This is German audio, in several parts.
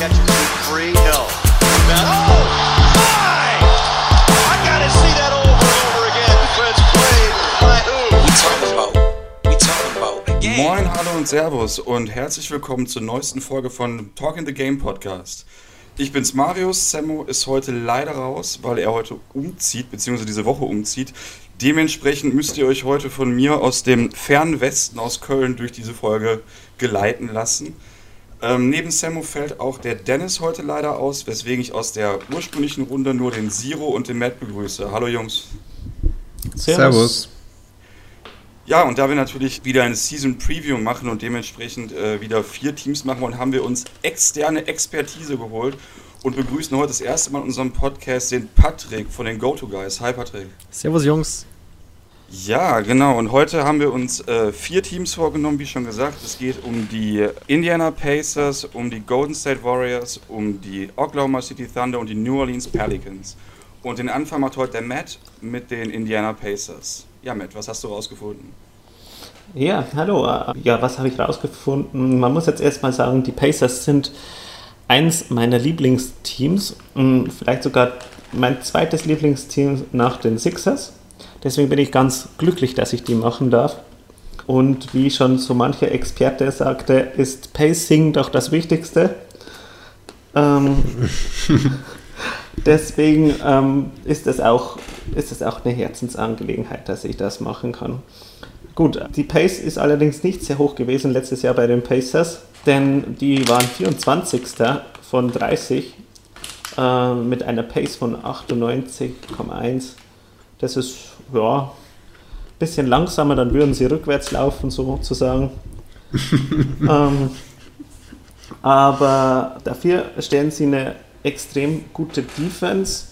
catches it free. No. Now, oh, my! I gotta see that over and over again. Defense played by who? We talking about, we talking about the game. Moin, hallo und Servus und herzlich willkommen zur neuesten Folge von Talk in the Game Podcast. Ich bin's Marius, Sammo ist heute leider raus, weil er heute umzieht, beziehungsweise diese Woche umzieht. Dementsprechend müsst ihr euch heute von mir aus dem fernen Westen aus Köln durch diese Folge geleiten lassen. Ähm, neben Sammo fällt auch der Dennis heute leider aus, weswegen ich aus der ursprünglichen Runde nur den Zero und den Matt begrüße. Hallo Jungs. Servus. Ja, und da wir natürlich wieder eine Season Preview machen und dementsprechend äh, wieder vier Teams machen wollen, haben wir uns externe Expertise geholt und begrüßen heute das erste Mal in unserem Podcast den Patrick von den Go-To-Guys. Hi Patrick. Servus Jungs. Ja, genau. Und heute haben wir uns äh, vier Teams vorgenommen, wie schon gesagt. Es geht um die Indiana Pacers, um die Golden State Warriors, um die Oklahoma City Thunder und die New Orleans Pelicans. Und den Anfang macht heute der Matt mit den Indiana Pacers. Ja, Matt, was hast du rausgefunden? Ja, hallo. Ja, was habe ich rausgefunden? Man muss jetzt erstmal sagen, die Pacers sind eins meiner Lieblingsteams. Vielleicht sogar mein zweites Lieblingsteam nach den Sixers. Deswegen bin ich ganz glücklich, dass ich die machen darf. Und wie schon so mancher Experte sagte, ist Pacing doch das Wichtigste. Ähm, deswegen ähm, ist, es auch, ist es auch eine Herzensangelegenheit, dass ich das machen kann. Gut, die Pace ist allerdings nicht sehr hoch gewesen letztes Jahr bei den Pacers, denn die waren 24. von 30 äh, mit einer Pace von 98,1. Das ist ja ein bisschen langsamer, dann würden sie rückwärts laufen, sozusagen. ähm, aber dafür stellen sie eine extrem gute Defense.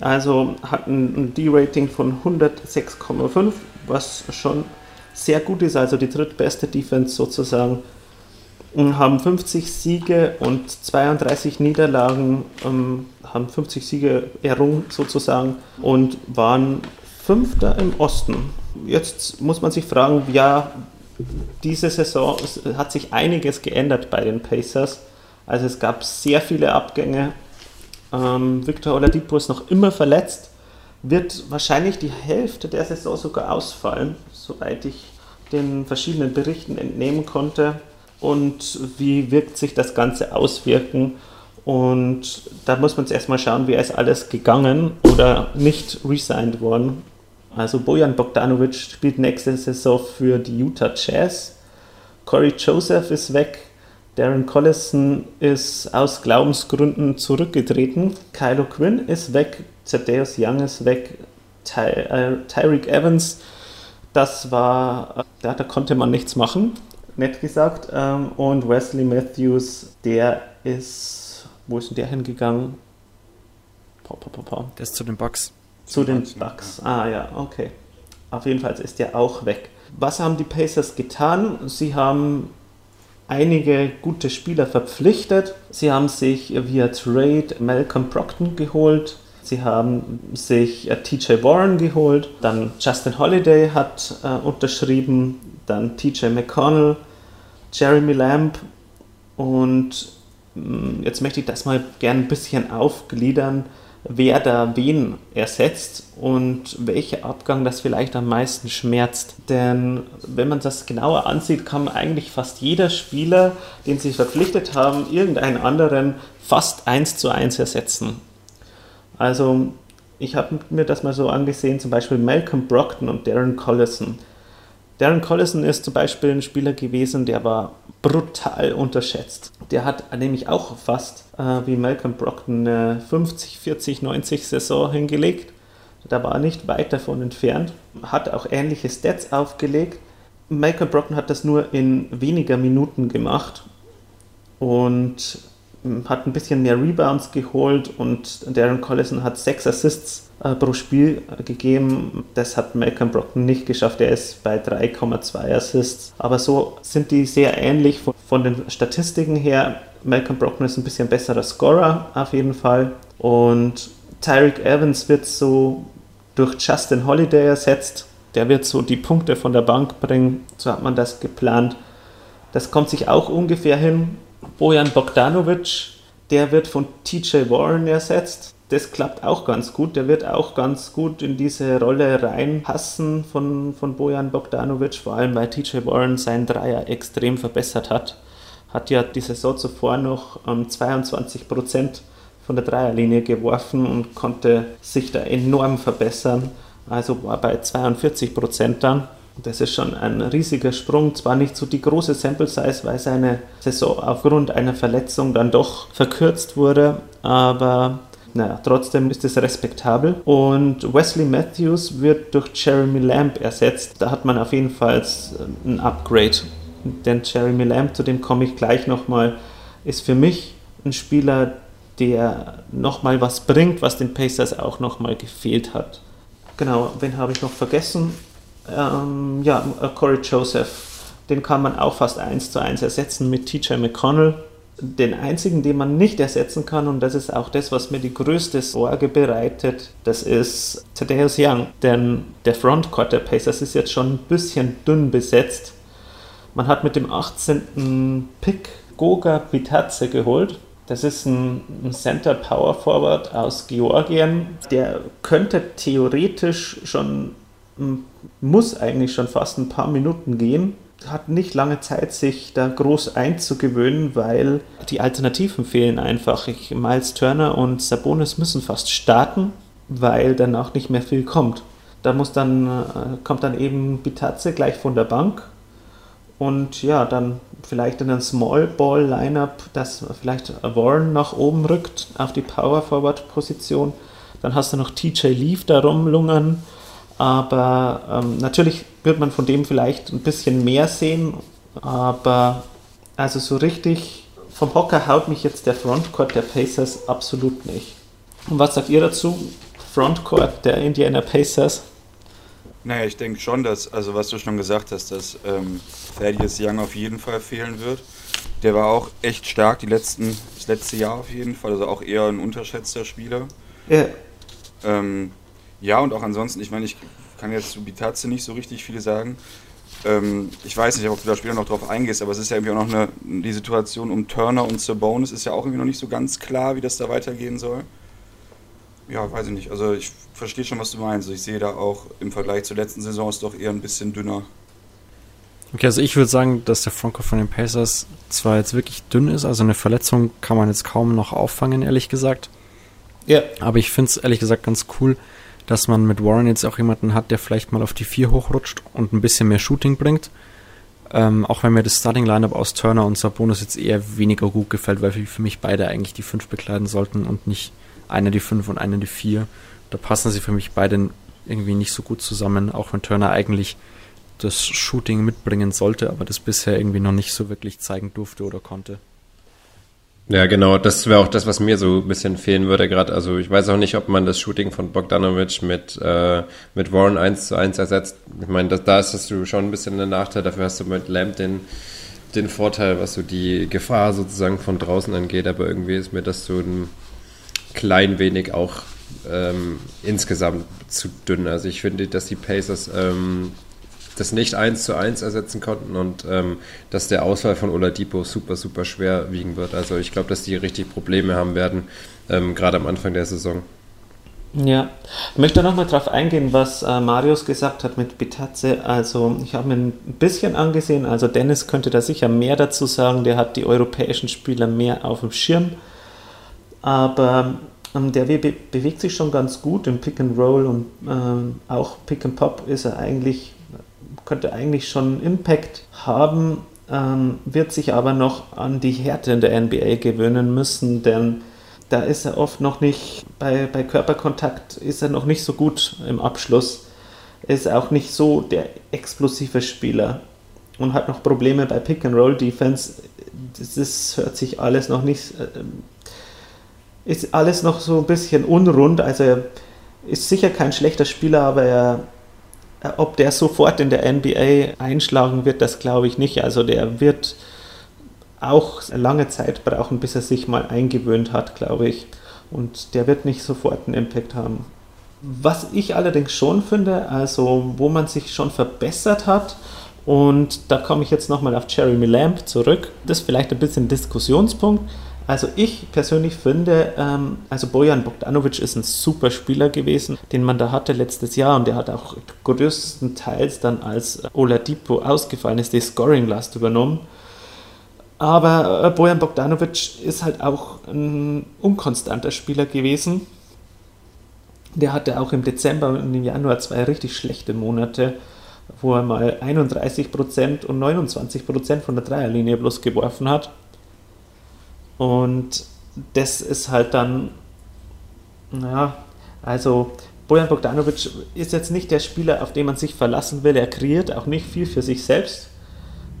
Also hatten ein D-Rating von 106,5, was schon sehr gut ist, also die drittbeste Defense sozusagen. Und haben 50 Siege und 32 Niederlagen, ähm, haben 50 Siege errungen sozusagen und waren Fünfter im Osten. Jetzt muss man sich fragen, ja, diese Saison hat sich einiges geändert bei den Pacers. Also es gab sehr viele Abgänge. Ähm, Victor Oladipo ist noch immer verletzt, wird wahrscheinlich die Hälfte der Saison sogar ausfallen, soweit ich den verschiedenen Berichten entnehmen konnte. Und wie wirkt sich das Ganze auswirken? Und da muss man jetzt erstmal schauen, wer ist alles gegangen oder nicht resigned worden. Also Bojan Bogdanovic spielt nächste Saison für die Utah Jazz. Corey Joseph ist weg. Darren Collison ist aus Glaubensgründen zurückgetreten. Kylo Quinn ist weg. Thaddeus Young ist weg. Ty äh, Tyreek Evans, das war, ja, da konnte man nichts machen, nett gesagt. Ähm, und Wesley Matthews, der ist, wo ist denn der hingegangen? Pa, pa, pa, pa. Der ist zu den Bucks. Zu den Bucks. Ah ja, okay. Auf jeden Fall ist der auch weg. Was haben die Pacers getan? Sie haben einige gute Spieler verpflichtet. Sie haben sich via Trade Malcolm Brockton geholt. Sie haben sich äh, TJ Warren geholt. Dann Justin Holiday hat äh, unterschrieben. Dann TJ McConnell, Jeremy Lamb. Und mh, jetzt möchte ich das mal gern ein bisschen aufgliedern wer da wen ersetzt und welcher Abgang das vielleicht am meisten schmerzt. Denn wenn man das genauer ansieht, kann eigentlich fast jeder Spieler, den sie verpflichtet haben, irgendeinen anderen fast eins zu eins ersetzen. Also ich habe mir das mal so angesehen, zum Beispiel Malcolm Brockton und Darren Collison. Darren Collison ist zum Beispiel ein Spieler gewesen, der war brutal unterschätzt. Der hat nämlich auch fast äh, wie Malcolm Brockton eine 50, 40, 90 Saison hingelegt. Da war er nicht weit davon entfernt. Hat auch ähnliche Stats aufgelegt. Malcolm Brockton hat das nur in weniger Minuten gemacht und hat ein bisschen mehr Rebounds geholt und Darren Collison hat sechs Assists äh, pro Spiel äh, gegeben. Das hat Malcolm Brockton nicht geschafft. Er ist bei 3,2 Assists. Aber so sind die sehr ähnlich von, von den Statistiken her. Malcolm Brockton ist ein bisschen besserer Scorer auf jeden Fall. Und Tyreek Evans wird so durch Justin Holiday ersetzt. Der wird so die Punkte von der Bank bringen. So hat man das geplant. Das kommt sich auch ungefähr hin. Bojan Bogdanovic Der wird von TJ Warren ersetzt. Das klappt auch ganz gut. Der wird auch ganz gut in diese Rolle reinpassen von, von Bojan Bogdanovic, vor allem weil TJ Warren seinen Dreier extrem verbessert hat. Hat ja die Saison zuvor noch ähm, 22 Prozent von der Dreierlinie geworfen und konnte sich da enorm verbessern. Also war bei 42 Prozent dann. Das ist schon ein riesiger Sprung. Zwar nicht so die große Sample Size, weil seine Saison aufgrund einer Verletzung dann doch verkürzt wurde, aber naja, trotzdem ist es respektabel. Und Wesley Matthews wird durch Jeremy Lamb ersetzt. Da hat man auf jeden Fall ein Upgrade. Denn Jeremy Lamb, zu dem komme ich gleich nochmal, ist für mich ein Spieler, der nochmal was bringt, was den Pacers auch nochmal gefehlt hat. Genau, wen habe ich noch vergessen? Ähm, ja, äh, Corey Joseph, den kann man auch fast eins zu eins ersetzen mit TJ McConnell. Den einzigen, den man nicht ersetzen kann, und das ist auch das, was mir die größte Sorge bereitet, das ist Thaddeus Young. Denn der Frontcourt der Pacers ist jetzt schon ein bisschen dünn besetzt. Man hat mit dem 18. Pick Goga Bitadze geholt. Das ist ein, Center Power Forward aus Georgien. Der könnte theoretisch schon muss eigentlich schon fast ein paar Minuten gehen. Hat nicht lange Zeit, sich da groß einzugewöhnen, weil die Alternativen fehlen einfach. Ich, Miles Turner und Sabonis müssen fast starten, weil danach nicht mehr viel kommt. Da muss dann, äh, kommt dann eben Bitazze gleich von der Bank und ja, dann vielleicht in ein Small Ball Lineup, dass vielleicht Warren nach oben rückt auf die Power Forward Position. Dann hast du noch TJ Leaf da rumlungern aber ähm, natürlich wird man von dem vielleicht ein bisschen mehr sehen. Aber also so richtig vom Hocker haut mich jetzt der Frontcourt der Pacers absolut nicht. Und was sagt ihr dazu? Frontcourt der Indiana Pacers? Naja, ich denke schon, dass, also was du schon gesagt hast, dass ähm, Thaddeus Young auf jeden Fall fehlen wird. Der war auch echt stark die letzten, das letzte Jahr auf jeden Fall, also auch eher ein unterschätzter Spieler. Ja. Ähm, ja, und auch ansonsten, ich meine, ich kann jetzt zu Bitazze nicht so richtig viel sagen. Ähm, ich weiß nicht, ob du da später noch drauf eingehst, aber es ist ja irgendwie auch noch eine, die Situation um Turner und Sabonis ist ja auch irgendwie noch nicht so ganz klar, wie das da weitergehen soll. Ja, weiß ich nicht. Also ich verstehe schon, was du meinst. Ich sehe da auch im Vergleich zur letzten Saison ist doch eher ein bisschen dünner. Okay, also ich würde sagen, dass der Franco von den Pacers zwar jetzt wirklich dünn ist, also eine Verletzung kann man jetzt kaum noch auffangen, ehrlich gesagt. Ja. Aber ich finde es ehrlich gesagt ganz cool, dass man mit Warren jetzt auch jemanden hat, der vielleicht mal auf die 4 hochrutscht und ein bisschen mehr Shooting bringt. Ähm, auch wenn mir das Starting Lineup aus Turner und Sabonis jetzt eher weniger gut gefällt, weil für mich beide eigentlich die 5 bekleiden sollten und nicht einer die 5 und einer die 4. Da passen sie für mich beide irgendwie nicht so gut zusammen, auch wenn Turner eigentlich das Shooting mitbringen sollte, aber das bisher irgendwie noch nicht so wirklich zeigen durfte oder konnte. Ja, genau, das wäre auch das, was mir so ein bisschen fehlen würde gerade. Also ich weiß auch nicht, ob man das Shooting von Bogdanovic mit, äh, mit Warren 1 zu 1 ersetzt. Ich meine, da ist du schon ein bisschen einen Nachteil, dafür hast du mit Lamb den, den Vorteil, was so die Gefahr sozusagen von draußen angeht, aber irgendwie ist mir das so ein klein wenig auch ähm, insgesamt zu dünn. Also ich finde, dass die Pacers ähm, das nicht eins zu eins ersetzen konnten und ähm, dass der Ausfall von Oladipo super, super schwer wiegen wird. Also ich glaube, dass die richtig Probleme haben werden, ähm, gerade am Anfang der Saison. Ja, ich möchte nochmal darauf eingehen, was äh, Marius gesagt hat mit Bitazze. Also ich habe mir ein bisschen angesehen, also Dennis könnte da sicher mehr dazu sagen, der hat die europäischen Spieler mehr auf dem Schirm. Aber ähm, der be bewegt sich schon ganz gut im Pick and Roll und ähm, auch Pick and Pop ist er eigentlich könnte eigentlich schon Impact haben, ähm, wird sich aber noch an die Härte in der NBA gewöhnen müssen, denn da ist er oft noch nicht, bei, bei Körperkontakt ist er noch nicht so gut im Abschluss. Ist auch nicht so der explosive Spieler und hat noch Probleme bei Pick-and-Roll-Defense. Das ist, hört sich alles noch nicht, äh, ist alles noch so ein bisschen unrund. Also er ist sicher kein schlechter Spieler, aber er ob der sofort in der NBA einschlagen wird, das glaube ich nicht. Also der wird auch lange Zeit brauchen, bis er sich mal eingewöhnt hat, glaube ich. Und der wird nicht sofort einen Impact haben. Was ich allerdings schon finde, also wo man sich schon verbessert hat, und da komme ich jetzt nochmal auf Jeremy Lamb zurück, das ist vielleicht ein bisschen Diskussionspunkt, Also ich persönlich finde, ähm, also Bojan Bogdanovic ist ein super Spieler gewesen, den man da hatte letztes Jahr und der hat auch größtenteils dann als Oladipo ausgefallen ist, die Scoring-Last übernommen. Aber äh, Bojan Bogdanovic ist halt auch ein unkonstanter Spieler gewesen. Der hatte auch im Dezember und im Januar zwei richtig schlechte Monate, wo er mal 31% und 29% von der Dreierlinie bloß geworfen hat. Und das ist halt dann, naja, also Bojan Bogdanovic ist jetzt nicht der Spieler, auf den man sich verlassen will. Er kreiert auch nicht viel für sich selbst.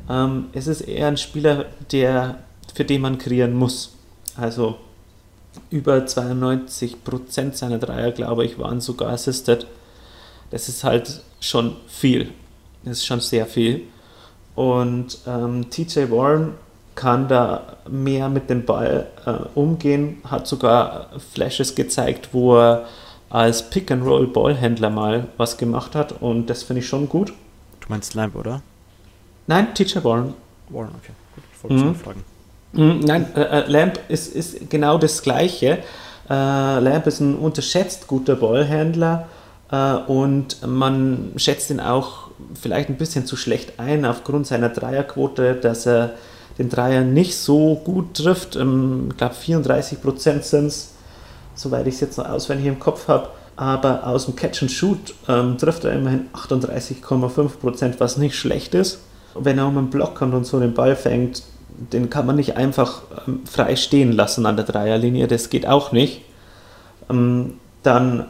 Ähm, es ist eher ein Spieler, der, für den man kreieren muss. Also über 92% seiner Dreier, glaube ich, waren sogar assisted. Das ist halt schon viel. Das ist schon sehr viel. Und ähm, TJ Warren kann da mehr mit dem Ball äh, umgehen, hat sogar Flashes gezeigt, wo er als Pick-and-Roll-Ballhändler mal was gemacht hat und das finde ich schon gut. Du meinst Lamp, oder? Nein, Teacher Warren. Warren, okay. Gut, ich wollte mhm. fragen. Mhm, nein, äh, äh, Lamp ist, ist genau das Gleiche. Äh, Lamp ist ein unterschätzt guter Ballhändler äh, und man schätzt ihn auch vielleicht ein bisschen zu schlecht ein aufgrund seiner Dreierquote, dass er den Dreier nicht so gut trifft. Ähm, ich glaube 34 Prozent sind es, soweit ich es jetzt noch auswendig im Kopf habe. Aber aus dem Catch and Shoot ähm, trifft er immerhin 38,5 Prozent, was nicht schlecht ist wenn er um einen Block kommt und so den Ball fängt, den kann man nicht einfach ähm, frei stehen lassen an der Dreierlinie, das geht auch nicht. Ähm, dann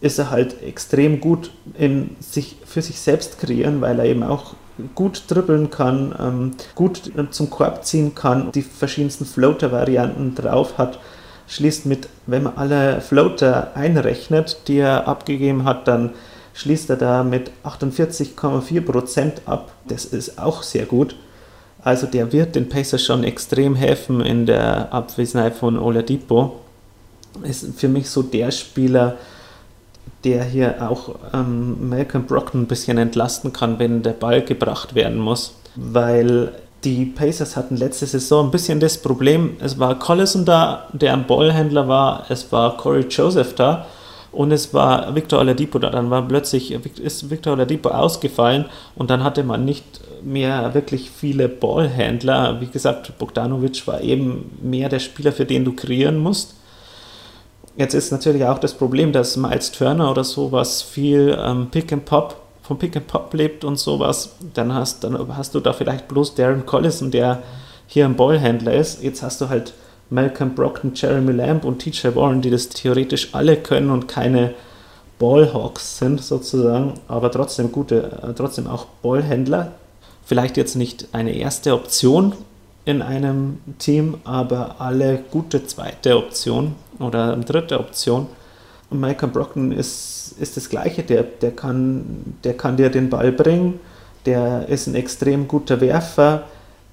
ist er halt extrem gut in sich für sich selbst kreieren, weil er eben auch gut dribbeln kann, ähm, gut zum Korb ziehen kann, die verschiedensten Floater-Varianten drauf hat, schließt mit, wenn man alle Floater einrechnet, die er abgegeben hat, dann schließt er da mit 48,4% ab. Das ist auch sehr gut. Also der wird den Pacers schon extrem helfen in der Abwesenheit von Oladipo. Ist für mich so der Spieler, der hier auch ähm, Malcolm Brockton ein bisschen entlasten kann, wenn der Ball gebracht werden muss. Weil die Pacers hatten letzte Saison ein bisschen das Problem, es war Collison da, der ein Ballhändler war, es war Corey Joseph da und es war Victor Oladipo da. Dann war plötzlich ist Victor Oladipo ausgefallen und dann hatte man nicht mehr wirklich viele Ballhändler. Wie gesagt, Bogdanovic war eben mehr der Spieler, für den du kreieren musst. Jetzt ist natürlich auch das Problem, dass Miles Turner oder sowas viel ähm, Pick and Pop vom Pick and Pop lebt und sowas. Dann hast, dann hast du da vielleicht bloß Darren Collison, der hier ein Ballhändler ist. Jetzt hast du halt Malcolm Brockton, Jeremy Lamb und TJ Warren, die das theoretisch alle können und keine Ballhawks sind sozusagen, aber trotzdem gute, äh, trotzdem auch Ballhändler. Vielleicht jetzt nicht eine erste Option in einem Team, aber alle gute zweite Option oder dritte Option. Und Malcolm Brockton ist, ist das Gleiche, der, der, kann, der kann dir den Ball bringen, der ist ein extrem guter Werfer,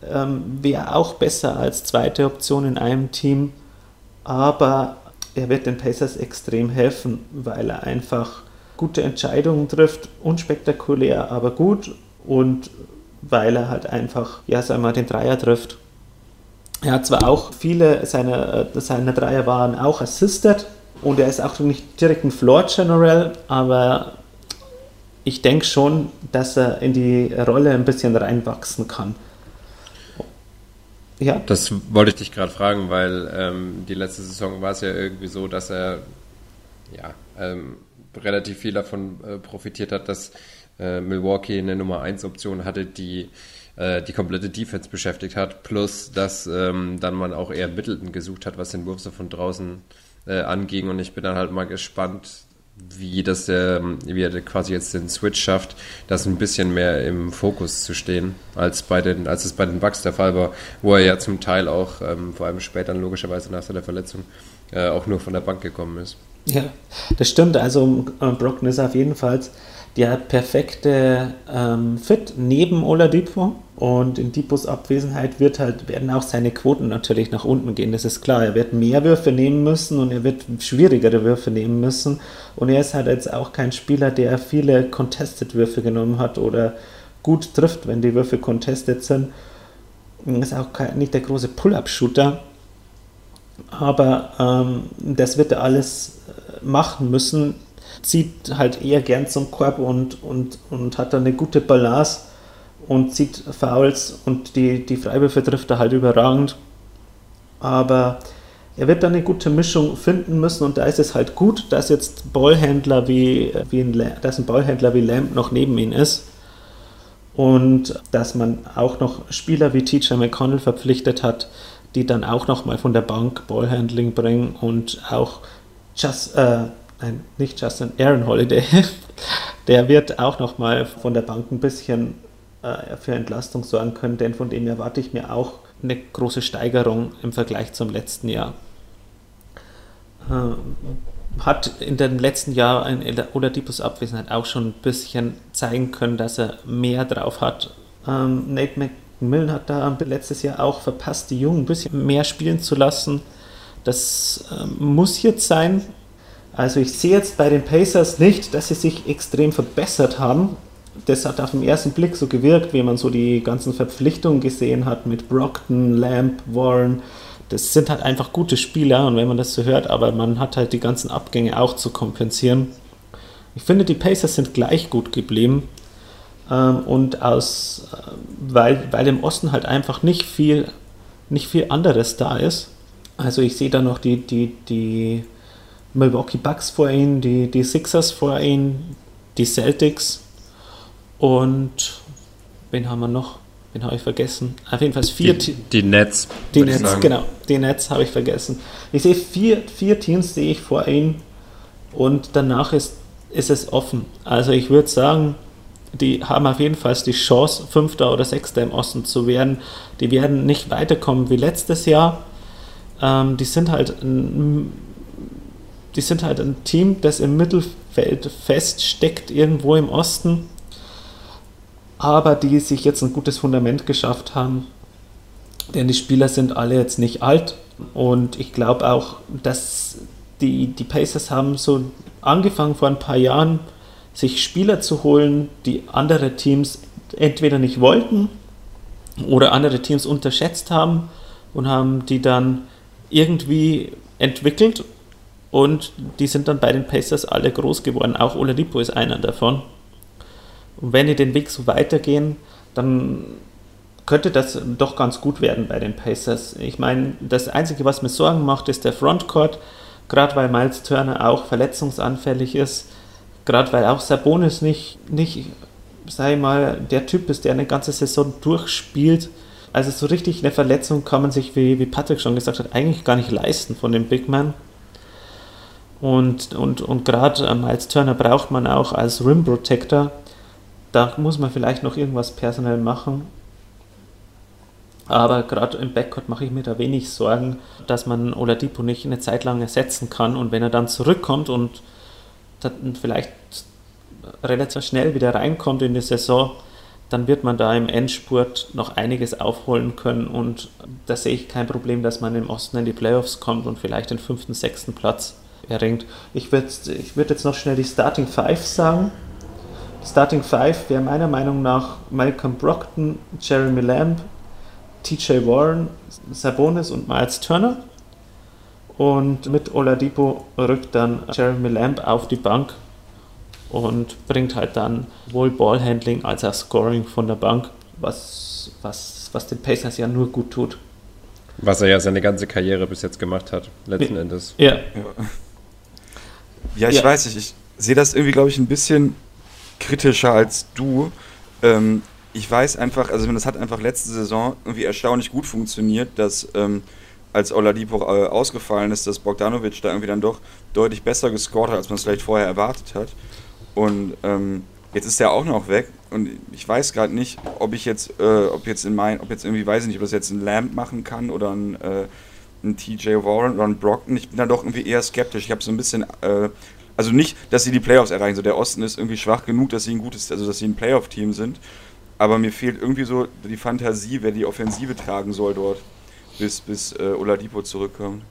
ähm, wäre auch besser als zweite Option in einem Team, aber er wird den Pacers extrem helfen, weil er einfach gute Entscheidungen trifft, unspektakulär, aber gut. Und weil er halt einfach, ja, sagen mal, den Dreier trifft. Er hat zwar auch viele seiner, äh, seiner Dreier waren auch assisted und er ist auch nicht direkt ein Floor General, aber ich denke schon, dass er in die Rolle ein bisschen reinwachsen kann. Ja. Das wollte ich dich gerade fragen, weil ähm, die letzte Saison war es ja irgendwie so, dass er ja, ähm, relativ viel davon äh, profitiert hat, dass äh, Milwaukee eine Nummer 1 Option hatte, die äh, die komplette Defense beschäftigt hat, plus dass ähm, dann man auch eher Middleton gesucht hat, was den Wurf so von draußen äh, anging und ich bin dann halt mal gespannt, wie das der, wie er quasi jetzt den Switch schafft, das ein bisschen mehr im Fokus zu stehen, als bei den, als es bei den Bucks der Fall war, wo er ja zum Teil auch, ähm, vor allem später logischerweise nach seiner Verletzung, äh, auch nur von der Bank gekommen ist. Ja, das stimmt. Also äh, Brockton ist auf jeden Fall der perfekte ähm, Fit neben Oladipo. Und in Dipos Abwesenheit wird halt, werden auch seine Quoten natürlich nach unten gehen, das ist klar. Er wird mehr Würfe nehmen müssen und er wird schwierigere Würfe nehmen müssen. Und er ist halt jetzt auch kein Spieler, der viele Contested-Würfe genommen hat oder gut trifft, wenn die Würfe contested sind. Er ist auch nicht der große Pull-Up-Shooter. aber ähm, das wird er alles äh, machen müssen. Zieht halt eher gern zum Korb und, und, und hat dann eine gute Balance und zieht Fouls und die, die Freiwürfe trifft er halt überragend. Aber er wird dann eine gute Mischung finden müssen und da ist es halt gut, dass jetzt Ballhändler wie, wie ein, dass ein Ballhändler wie Lamb noch neben ihm ist und dass man auch noch Spieler wie TJ McConnell verpflichtet hat, die dann auch noch mal von der Bank Ballhandling bringen und auch Just, äh, nein, nicht Justin, Aaron Holiday, der wird auch noch mal von der Bank ein bisschen äh, für Entlastung sorgen können, denn von dem erwarte ich mir auch eine große Steigerung im Vergleich zum letzten Jahr. Äh, hat in den letzten Jahren in Oladipos Abwesenheit auch schon ein bisschen zeigen können, dass er mehr drauf hat. Ähm, Nate McMillan hat da letztes Jahr auch verpasst, die Jungen ein bisschen mehr spielen zu lassen. Das ähm, muss jetzt sein. Also ich sehe jetzt bei den Pacers nicht, dass sie sich extrem verbessert haben. Das hat auf den ersten Blick so gewirkt, wie man so die ganzen Verpflichtungen gesehen hat mit Brockton, Lamb, Warren das sind halt einfach gute Spieler und wenn man das so hört, aber man hat halt die ganzen Abgänge auch zu kompensieren. Ich finde, die Pacers sind gleich gut geblieben ähm, und aus, äh, weil, weil im Osten halt einfach nicht viel, nicht viel anderes da ist. Also ich sehe da noch die, die, die Milwaukee Bucks vor ihnen, die, die Sixers vor ihnen, die Celtics und wen haben wir noch? Den habe ich vergessen. Auf jeden Fall vier Die, die Nets. Die Nets, genau. Die Nets habe ich vergessen. Ich sehe vier, vier Teams sehe ich vor ihnen und danach ist, ist es offen. Also ich würde sagen, die haben auf jeden Fall die Chance, Fünfter oder Sechster im Osten zu werden. Die werden nicht weiterkommen wie letztes Jahr. Ähm, die sind halt ein, die sind halt ein Team, das im Mittelfeld feststeckt, irgendwo im Osten aber die sich jetzt ein gutes Fundament geschafft haben. Denn die Spieler sind alle jetzt nicht alt und ich glaube auch, dass die, die Pacers haben so angefangen vor ein paar Jahren, sich Spieler zu holen, die andere Teams entweder nicht wollten oder andere Teams unterschätzt haben und haben die dann irgendwie entwickelt und die sind dann bei den Pacers alle groß geworden. Auch Oladipo ist einer davon. Und wenn die den Weg so weitergehen, dann könnte das doch ganz gut werden bei den Pacers. Ich meine, das Einzige, was mir Sorgen macht, ist der Frontcourt, gerade weil Miles Turner auch verletzungsanfällig ist, gerade weil auch Sabonis nicht, nicht, ich mal, der Typ ist, der eine ganze Saison durchspielt. Also so richtig eine Verletzung kann man sich, wie, wie Patrick schon gesagt hat, eigentlich gar nicht leisten von dem Big Man. Und, und, und gerade Miles Turner braucht man auch als Rim Protector da muss man vielleicht noch irgendwas personell machen. Aber gerade im Backcourt mache ich mir da wenig Sorgen, dass man Oladipo nicht eine Zeit lang ersetzen kann. Und wenn er dann zurückkommt und vielleicht relativ schnell wieder reinkommt in die Saison, dann wird man da im Endspurt noch einiges aufholen können. Und da sehe ich kein Problem, dass man im Osten in die Playoffs kommt und vielleicht den fünften, sechsten Platz erringt. Ich würde ich würd jetzt noch schnell die Starting Five sagen. Starting Five wäre meiner Meinung nach Malcolm Brockton, Jeremy Lamb, TJ Warren, Sabonis und Miles Turner. Und mit Oladipo rückt dann Jeremy Lamb auf die Bank und bringt halt dann wohl Ballhandling als auch Scoring von der Bank, was, was, was den Pacers ja nur gut tut. Was er ja seine ganze Karriere bis jetzt gemacht hat, letzten ja. Endes. Ja. Ja, ich ja. weiß nicht, ich sehe das irgendwie, glaube ich, ein bisschen kritischer als du. Ähm, ich weiß einfach, also das hat einfach letzte Saison irgendwie erstaunlich gut funktioniert, dass ähm, als Oladipo äh, ausgefallen ist, dass Bogdanovic da irgendwie dann doch deutlich besser gescored hat, als man es vielleicht vorher erwartet hat. Und ähm, jetzt ist er auch noch weg und ich weiß gerade nicht, ob ich jetzt, äh, ob jetzt in mein, ob jetzt irgendwie, weiß ich nicht, ob das jetzt ein Lamp machen kann oder ein, äh, ein TJ Warren oder ein Brockton. Ich bin da doch irgendwie eher skeptisch. Ich habe so ein bisschen äh, also nicht, dass sie die Playoffs erreichen. So der Osten ist irgendwie schwach genug, dass sie ein gutes, also dass sie ein Playoff-Team sind. Aber mir fehlt irgendwie so die Fantasie, wer die Offensive tragen soll dort, bis, bis äh, Oladipo zurückkommt.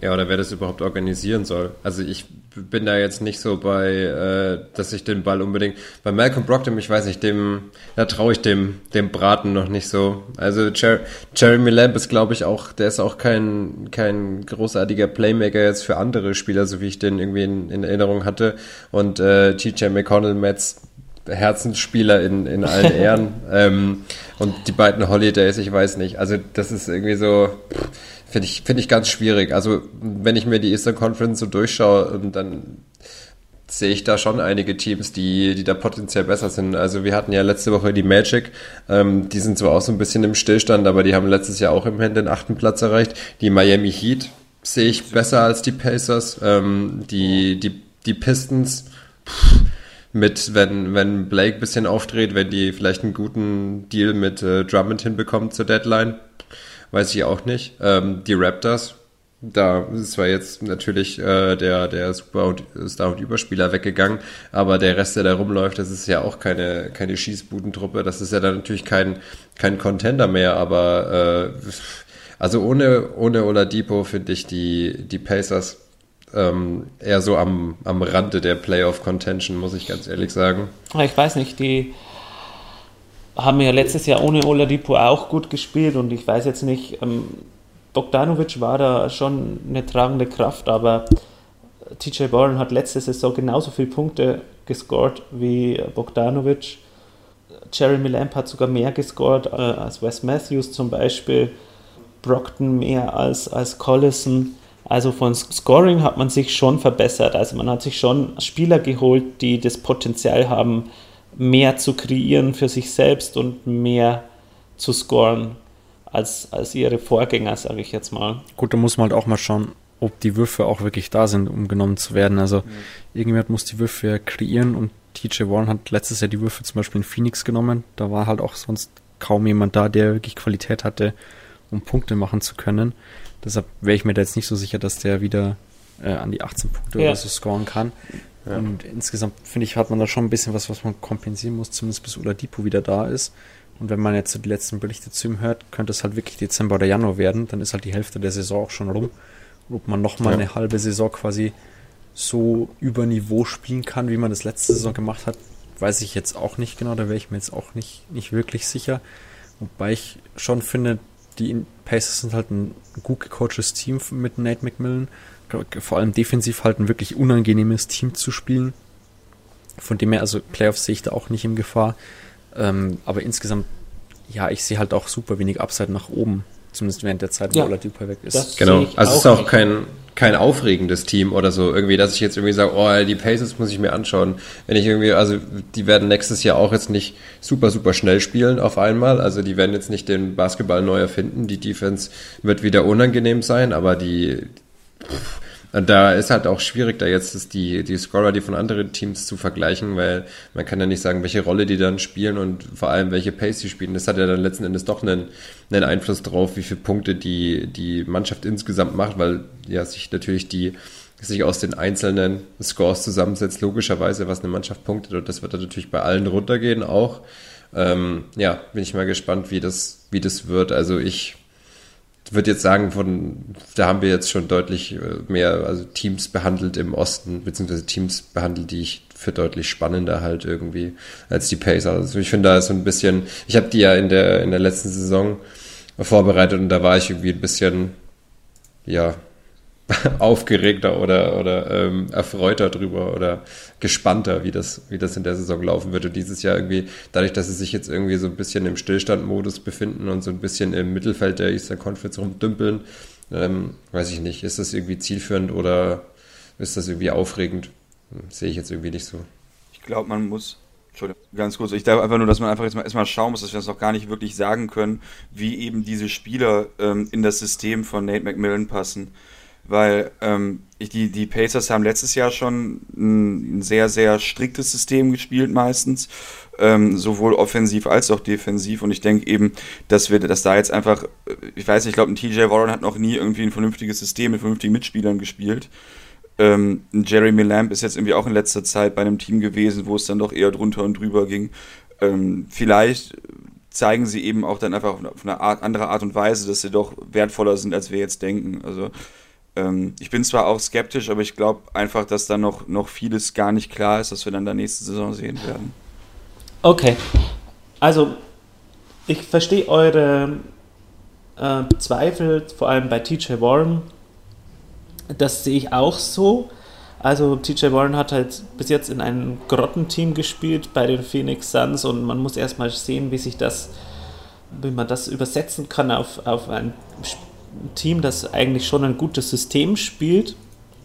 Ja, oder wer das überhaupt organisieren soll. Also ich bin da jetzt nicht so bei, äh, dass ich den Ball unbedingt. Bei Malcolm Brogdon, ich weiß nicht, dem, da traue ich dem, dem Braten noch nicht so. Also Jer Jeremy Lamb ist, glaube ich, auch, der ist auch kein, kein großartiger Playmaker jetzt für andere Spieler, so wie ich den irgendwie in, in Erinnerung hatte. Und äh, TJ McConnell, Metz, Herzensspieler in, in allen Ehren. ähm, und die beiden Holidays, ich weiß nicht. Also das ist irgendwie so. Pff, Finde ich, finde ich ganz schwierig. Also, wenn ich mir die Eastern Conference so durchschaue, dann sehe ich da schon einige Teams, die, die da potenziell besser sind. Also wir hatten ja letzte Woche die Magic, ähm, die sind zwar auch so ein bisschen im Stillstand, aber die haben letztes Jahr auch immerhin den achten Platz erreicht. Die Miami Heat sehe ich besser als die Pacers. Ähm, die, die, die Pistons pff, mit, wenn, wenn Blake ein bisschen aufdreht, wenn die vielleicht einen guten Deal mit äh, Drummond hinbekommt zur Deadline, weiß ich auch nicht. Ähm, die Raptors, da ist zwar jetzt natürlich äh, der, der Super- und Star- und Überspieler weggegangen, aber der Rest, der da rumläuft, das ist ja auch keine, keine Schießbudentruppe. Das ist ja dann natürlich kein, kein Contender mehr, aber äh, also ohne, ohne Oladipo finde ich die, die Pacers ähm, eher so am, am Rande der Playoff-Contention, muss ich ganz ehrlich sagen. Ich weiß nicht, die haben ja letztes Jahr ohne Oladipo auch gut gespielt und ich weiß jetzt nicht, ähm, Bogdanovic war da schon eine tragende Kraft, aber TJ Warren hat letzte Saison genauso viele Punkte gescored wie Bogdanovic. Jeremy Lamb hat sogar mehr gescored äh, als Wes Matthews zum Beispiel. Brockton mehr als, als Collison. Also von Scoring hat man sich schon verbessert. Also man hat sich schon Spieler geholt, die das Potenzial haben, mehr zu kreieren für sich selbst und mehr zu scoren als, als ihre Vorgänger, sage ich jetzt mal. Gut, da muss man halt auch mal schauen, ob die Würfe auch wirklich da sind, um genommen zu werden. Also mhm. irgendjemand muss die Würfe kreieren und TJ Warren hat letztes Jahr die Würfe zum Beispiel in Phoenix genommen. Da war halt auch sonst kaum jemand da, der wirklich Qualität hatte, um Punkte machen zu können. Deshalb wäre ich mir da jetzt nicht so sicher, dass der wieder äh, an die 18 Punkte ja. oder so scoren kann. Ja. Und insgesamt finde ich, hat man da schon ein bisschen was, was man kompensieren muss, zumindest bis Oladipo wieder da ist. Und wenn man jetzt so die letzten Berichte zu ihm hört, könnte es halt wirklich Dezember oder Januar werden. Dann ist halt die Hälfte der Saison auch schon rum. Und ob man nochmal ja. eine halbe Saison quasi so über Niveau spielen kann, wie man das letzte Saison gemacht hat, weiß ich jetzt auch nicht genau. Da wäre ich mir jetzt auch nicht, nicht wirklich sicher. Wobei ich schon finde, die Pacers sind halt ein gut gecoachtes Team mit Nate McMillan vor allem defensiv halt ein wirklich unangenehmes Team zu spielen. Von dem her, also Playoffs sehe ich da auch nicht in Gefahr. Ähm, aber insgesamt, ja, ich sehe halt auch super wenig Upside nach oben. Zumindest während der Zeit, wo ja, Oladipo weg ist. Genau, also es ist auch kein, kein aufregendes Team oder so. Irgendwie, dass ich jetzt irgendwie sage, oh, die Paces muss ich mir anschauen. Wenn ich irgendwie, also die werden nächstes Jahr auch jetzt nicht super, super schnell spielen auf einmal. Also die werden jetzt nicht den Basketball neu erfinden. Die Defense wird wieder unangenehm sein, aber die, da ist halt auch schwierig, da jetzt die, die Scorer, die von anderen Teams zu vergleichen, weil man kann ja nicht sagen, welche Rolle die dann spielen und vor allem welche Pace sie spielen. Das hat ja dann letzten Endes doch einen, einen Einfluss drauf, wie viele Punkte die, die Mannschaft insgesamt macht, weil ja sich natürlich die sich aus den einzelnen Scores zusammensetzt, logischerweise, was eine Mannschaft punktet. Und das wird dann natürlich bei allen runtergehen auch. Ähm, ja, bin ich mal gespannt, wie das, wie das wird. Also ich würde jetzt sagen, von, da haben wir jetzt schon deutlich äh, mehr also Teams behandelt im Osten, beziehungsweise Teams behandelt, die ich für deutlich spannender halt irgendwie als die Pacer. Also ich finde da so ein bisschen, ich habe die ja in der, in der letzten Saison vorbereitet und da war ich irgendwie ein bisschen, ja, aufgeregter oder, oder ähm, erfreuter drüber oder gespannter, wie das, wie das in der Saison laufen wird. Und dieses Jahr irgendwie, dadurch, dass sie sich jetzt irgendwie so ein bisschen im Stillstandmodus befinden und so ein bisschen im Mittelfeld der Eastern Conference rumdümpeln, ähm, weiß ich nicht, ist das irgendwie zielführend oder ist das irgendwie aufregend? Sehe ich jetzt irgendwie nicht so. Ich glaube, man muss Entschuldigung, ganz kurz. Ich glaube einfach nur, dass man einfach jetzt mal erstmal schauen muss, dass wir das noch gar nicht wirklich sagen können, wie eben diese Spieler ähm, in das System von Nate McMillan passen weil ähm, ich, die, die Pacers haben letztes Jahr schon ein, ein sehr, sehr striktes System gespielt meistens, ähm, sowohl offensiv als auch defensiv und ich denke eben, dass wir, dass da jetzt einfach, äh, ich weiß nicht, ich glaube, ein TJ Warren hat noch nie irgendwie ein vernünftiges System mit vernünftigen Mitspielern gespielt. Ähm, Jeremy Lamb ist jetzt irgendwie auch in letzter Zeit bei einem Team gewesen, wo es dann doch eher drunter und drüber ging. Ähm, vielleicht zeigen sie eben auch dann einfach auf eine Art, andere Art und Weise, dass sie doch wertvoller sind, als wir jetzt denken. Also Ähm, ich bin zwar auch skeptisch, aber ich glaube einfach, dass da noch, noch vieles gar nicht klar ist, dass wir dann da nächste Saison sehen werden. Okay. Also, ich verstehe eure äh, Zweifel, vor allem bei TJ Warren. Das sehe ich auch so. Also TJ Warren hat halt bis jetzt in einem Grottenteam gespielt bei den Phoenix Suns und man muss erstmal sehen, wie sich das, wie man das übersetzen kann auf, auf ein Team, das eigentlich schon ein gutes System spielt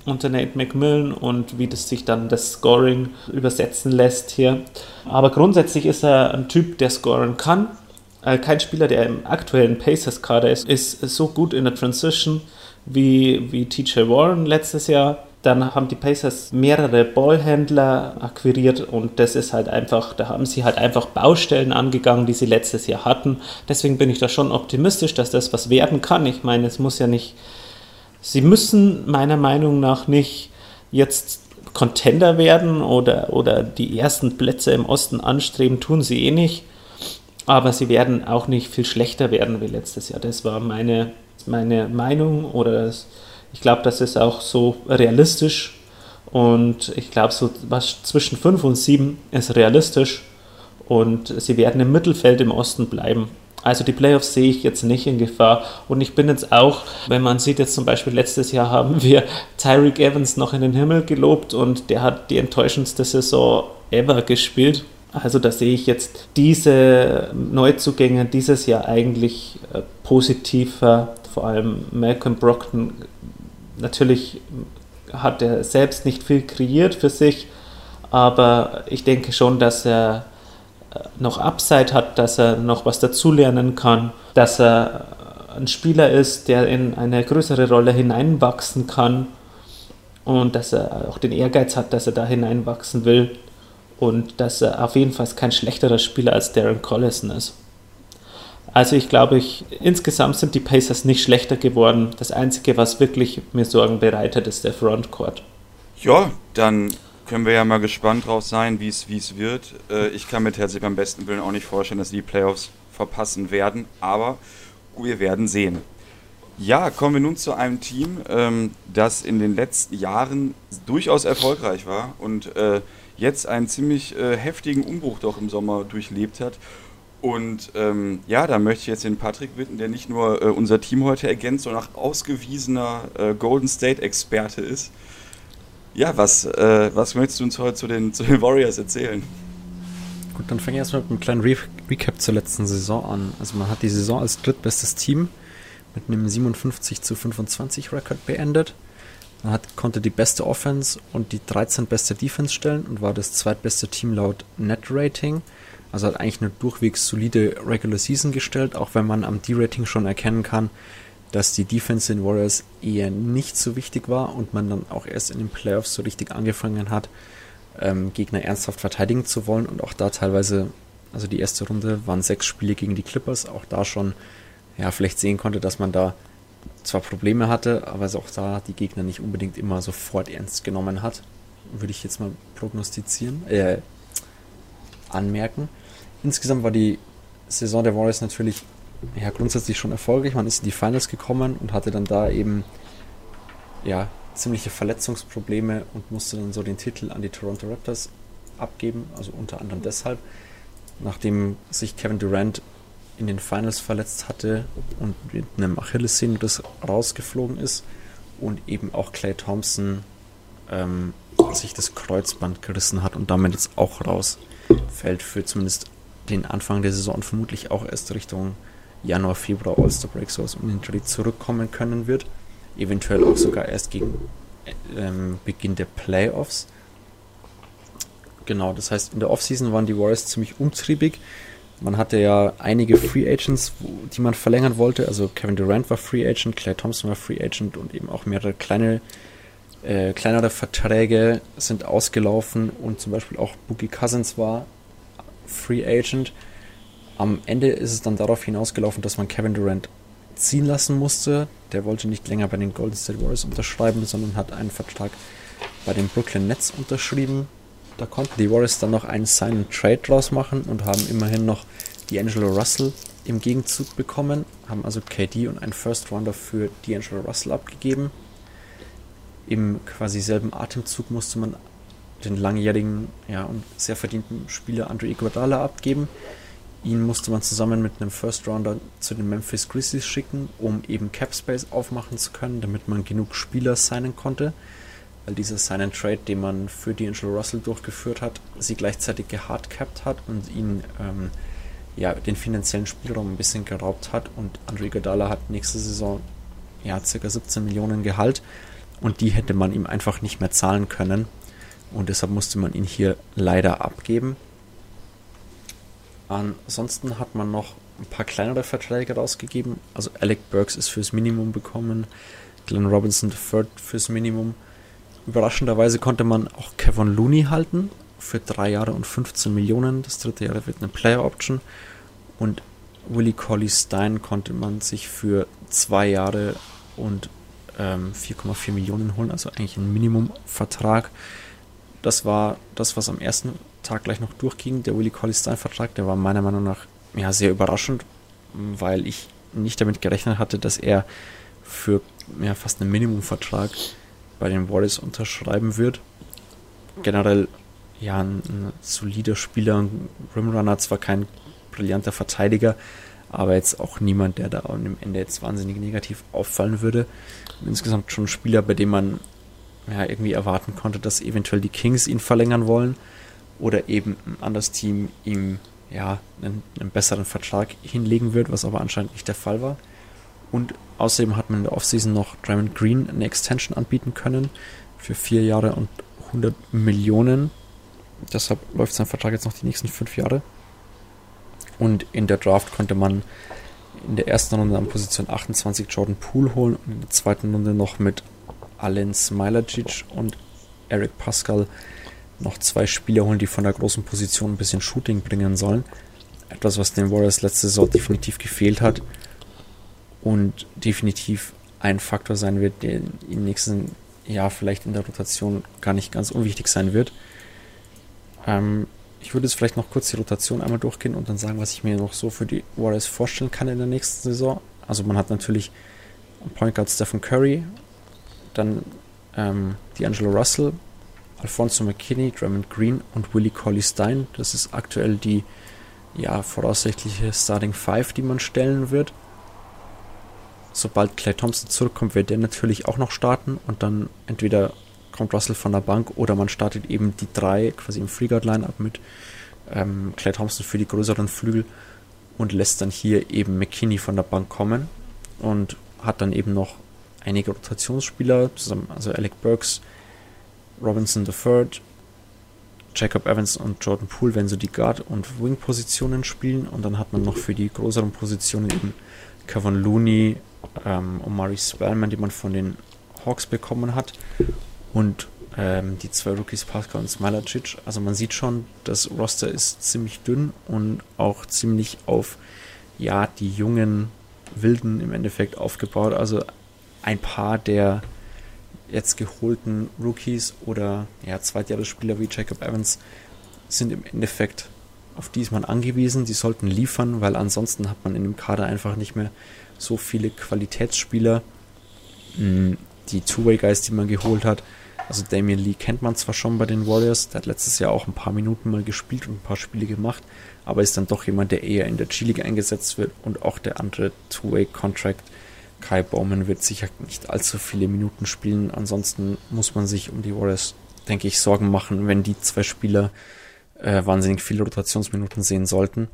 unter Nate McMillan und wie das sich dann das Scoring übersetzen lässt hier. Aber grundsätzlich ist er ein Typ, der scoren kann. Äh, kein Spieler, der im aktuellen Pacers-Kader ist, ist so gut in der Transition wie, wie TJ Warren letztes Jahr. Dann haben die Pacers mehrere Ballhändler akquiriert und das ist halt einfach, da haben sie halt einfach Baustellen angegangen, die sie letztes Jahr hatten. Deswegen bin ich da schon optimistisch, dass das was werden kann. Ich meine, es muss ja nicht, sie müssen meiner Meinung nach nicht jetzt Contender werden oder, oder die ersten Plätze im Osten anstreben, tun sie eh nicht. Aber sie werden auch nicht viel schlechter werden wie letztes Jahr. Das war meine, meine Meinung oder das, ich glaube, das ist auch so realistisch und ich glaube, so was zwischen 5 und 7 ist realistisch und sie werden im Mittelfeld im Osten bleiben. Also die Playoffs sehe ich jetzt nicht in Gefahr. Und ich bin jetzt auch, wenn man sieht, jetzt zum Beispiel letztes Jahr haben wir Tyreek Evans noch in den Himmel gelobt und der hat die enttäuschendste Saison ever gespielt. Also da sehe ich jetzt diese Neuzugänge dieses Jahr eigentlich äh, positiver. Vor allem Malcolm Brockton natürlich hat er selbst nicht viel kreiert für sich, aber ich denke schon, dass er äh, noch Upside hat, dass er noch was dazulernen kann, dass er ein Spieler ist, der in eine größere Rolle hineinwachsen kann und dass er auch den Ehrgeiz hat, dass er da hineinwachsen will und dass er auf jeden Fall kein schlechterer Spieler als Darren Collison ist. Also ich glaube, ich, insgesamt sind die Pacers nicht schlechter geworden. Das Einzige, was wirklich mir Sorgen bereitet, ist der Frontcourt. Ja, dann können wir ja mal gespannt drauf sein, wie es wird. Äh, ich kann mir tatsächlich beim besten Willen auch nicht vorstellen, dass sie die Playoffs verpassen werden, aber wir werden sehen. Ja, kommen wir nun zu einem Team, ähm, das in den letzten Jahren durchaus erfolgreich war und äh, jetzt einen ziemlich äh, heftigen Umbruch doch im Sommer durchlebt hat und ähm, ja, da möchte ich jetzt den Patrick bitten, der nicht nur äh, unser Team heute ergänzt, sondern auch ausgewiesener äh, Golden State-Experte ist. Ja, was, äh, was möchtest du uns heute zu den, zu den Warriors erzählen? Gut, dann fange ich erstmal mit einem kleinen Re Recap zur letzten Saison an. Also man hat die Saison als drittbestes Team mit einem 57 zu 25 Rekord beendet. Man hat, konnte die beste Offense und die 13 beste Defense stellen und war das zweitbeste Team laut Net Rating. Also hat eigentlich eine durchwegs solide Regular Season gestellt, auch wenn man am D-Rating schon erkennen kann, dass die Defense in Warriors eher nicht so wichtig war und man dann auch erst in den Playoffs so richtig angefangen hat, ähm, Gegner ernsthaft verteidigen zu wollen. Und auch da teilweise, also die erste Runde waren sechs Spiele gegen die Clippers, auch da schon, ja, vielleicht sehen konnte, dass man da zwar Probleme hatte, aber es auch da die Gegner nicht unbedingt immer sofort ernst genommen hat, würde ich jetzt mal prognostizieren, äh, anmerken. Insgesamt war die Saison der Warriors natürlich ja, grundsätzlich schon erfolgreich. Man ist in die Finals gekommen und hatte dann da eben ja, ziemliche Verletzungsprobleme und musste dann so den Titel an die Toronto Raptors abgeben. Also unter anderem deshalb, nachdem sich Kevin Durant in den Finals verletzt hatte und mit einem Achillessehnenriss rausgeflogen ist und eben auch Clay Thompson ähm, sich das Kreuzband gerissen hat und damit jetzt auch rausfällt für zumindest den Anfang der Saison vermutlich auch erst Richtung Januar, Februar All-Star Break sowas um den Dreh zurückkommen können wird. Eventuell auch sogar erst gegen ähm, Beginn der Playoffs. Genau, das heißt, in der Offseason waren die Warriors ziemlich umtriebig. Man hatte ja einige Free Agents, die man verlängern wollte. Also Kevin Durant war Free Agent, Claire Thompson war Free Agent und eben auch mehrere kleine, äh, kleinere Verträge sind ausgelaufen und zum Beispiel auch Boogie Cousins war Free Agent. Am Ende ist es dann darauf hinausgelaufen, dass man Kevin Durant ziehen lassen musste. Der wollte nicht länger bei den Golden State Warriors unterschreiben, sondern hat einen Vertrag bei den Brooklyn Nets unterschrieben. Da konnten die Warriors dann noch einen Sign Trade draus machen und haben immerhin noch D'Angelo Russell im Gegenzug bekommen, haben also KD und einen First Rounder für D'Angelo Russell abgegeben. im quasi selben Atemzug musste man den langjährigen ja, und sehr verdienten Spieler Andre Iguodala abgeben. Ihn musste man zusammen mit einem First Rounder zu den Memphis Grizzlies schicken, um eben Cap Space aufmachen zu können, damit man genug Spieler signen konnte. Weil dieser Sign and Trade, den man für D'Angelo Russell durchgeführt hat, sie gleichzeitig gehardcapped hat und ihn ähm, ja, den finanziellen Spielraum ein bisschen geraubt hat. Und Andre Iguodala hat nächste Saison ja, ca. 17 Millionen Gehalt und die hätte man ihm einfach nicht mehr zahlen können. Und deshalb musste man ihn hier leider abgeben. Ansonsten hat man noch ein paar kleinere Verträge rausgegeben. Also Alec Burks ist fürs Minimum bekommen, Glenn Robinson III fürs Minimum. Überraschenderweise konnte man auch Kevin Looney halten für drei Jahre und 15 Millionen. Das dritte Jahr wird eine Player Option. Und Willie Colley Stein konnte man sich für zwei Jahre und ähm, 4,4 Millionen holen, also eigentlich ein Minimumvertrag. Das war das, was am ersten Tag gleich noch durchging. Der Willie Colley Stein Vertrag, der war meiner Meinung nach ja, sehr überraschend, weil ich nicht damit gerechnet hatte, dass er für ja, fast einen Minimumvertrag bei den Warriors unterschreiben wird. Generell ja ein, ein solider Spieler, ein Rimrunner, zwar kein brillanter Verteidiger, aber jetzt auch niemand, der da am Ende jetzt wahnsinnig negativ auffallen würde. Insgesamt schon ein Spieler, bei dem man ja, irgendwie erwarten konnte, dass eventuell die Kings ihn verlängern wollen oder eben ein anderes Team ihm ja, einen, einen, besseren Vertrag hinlegen wird, was aber anscheinend nicht der Fall war. Und außerdem hat man in der Offseason noch Draymond Green eine Extension anbieten können für vier Jahre und 100 Millionen. Deshalb läuft sein Vertrag jetzt noch die nächsten fünf Jahre. Und in der Draft konnte man in der ersten Runde an Position 28 Jordan Poole holen und in der zweiten Runde noch mit Alen Smilacic und Eric Pascal noch zwei Spieler holen, die von der großen Position ein bisschen Shooting bringen sollen. Etwas, was den Warriors letzte Saison definitiv gefehlt hat und definitiv ein Faktor sein wird, der im nächsten Jahr vielleicht in der Rotation gar nicht ganz unwichtig sein wird. Ähm, ich würde jetzt vielleicht noch kurz die Rotation einmal durchgehen und dann sagen, was ich mir noch so für die Warriors vorstellen kann in der nächsten Saison. Also man hat natürlich Point Guard Stephen Curry, dann ähm, D'Angelo Russell, Alfonso McKinney, Drummond Green und Willie Colley Stein. Das ist aktuell die ja, voraussichtliche Starting Five, die man stellen wird. Sobald Clay Thompson zurückkommt, wird der natürlich auch noch starten und dann entweder kommt Russell von der Bank oder man startet eben die drei quasi im Freeguard-Line-Up mit ähm, Clay Thompson für die größeren Flügel und lässt dann hier eben McKinney von der Bank kommen und hat dann eben noch einige Rotationsspieler zusammen, also Alec Burks, Robinson III, Jacob Evans und Jordan Poole werden so die Guard- und Wing-Positionen spielen und dann hat man noch für die größeren Positionen eben Kevin Looney, ähm, Omari Spellman, die man von den Hawks bekommen hat und ähm, die zwei Rookies Pascal und Smilacic. Also man sieht schon, das Roster ist ziemlich dünn und auch ziemlich auf ja die jungen Wilden im Endeffekt aufgebaut. Also ein paar der jetzt geholten Rookies oder ja, Zweitjahresspieler wie Jacob Evans sind im Endeffekt auf die ist man angewiesen, die sollten liefern, weil ansonsten hat man in dem Kader einfach nicht mehr so viele Qualitätsspieler. Hm, die Two-Way-Guys, die man geholt hat, also Damian Lee kennt man zwar schon bei den Warriors, der hat letztes Jahr auch ein paar Minuten mal gespielt und ein paar Spiele gemacht, aber ist dann doch jemand, der eher in der G-League eingesetzt wird und auch der andere Two-Way-Contract. Kai Bowman wird sicher nicht allzu viele Minuten spielen. Ansonsten muss man sich um die Warriors, denke ich, Sorgen machen, wenn die zwei Spieler äh, wahnsinnig viele Rotationsminuten sehen sollten.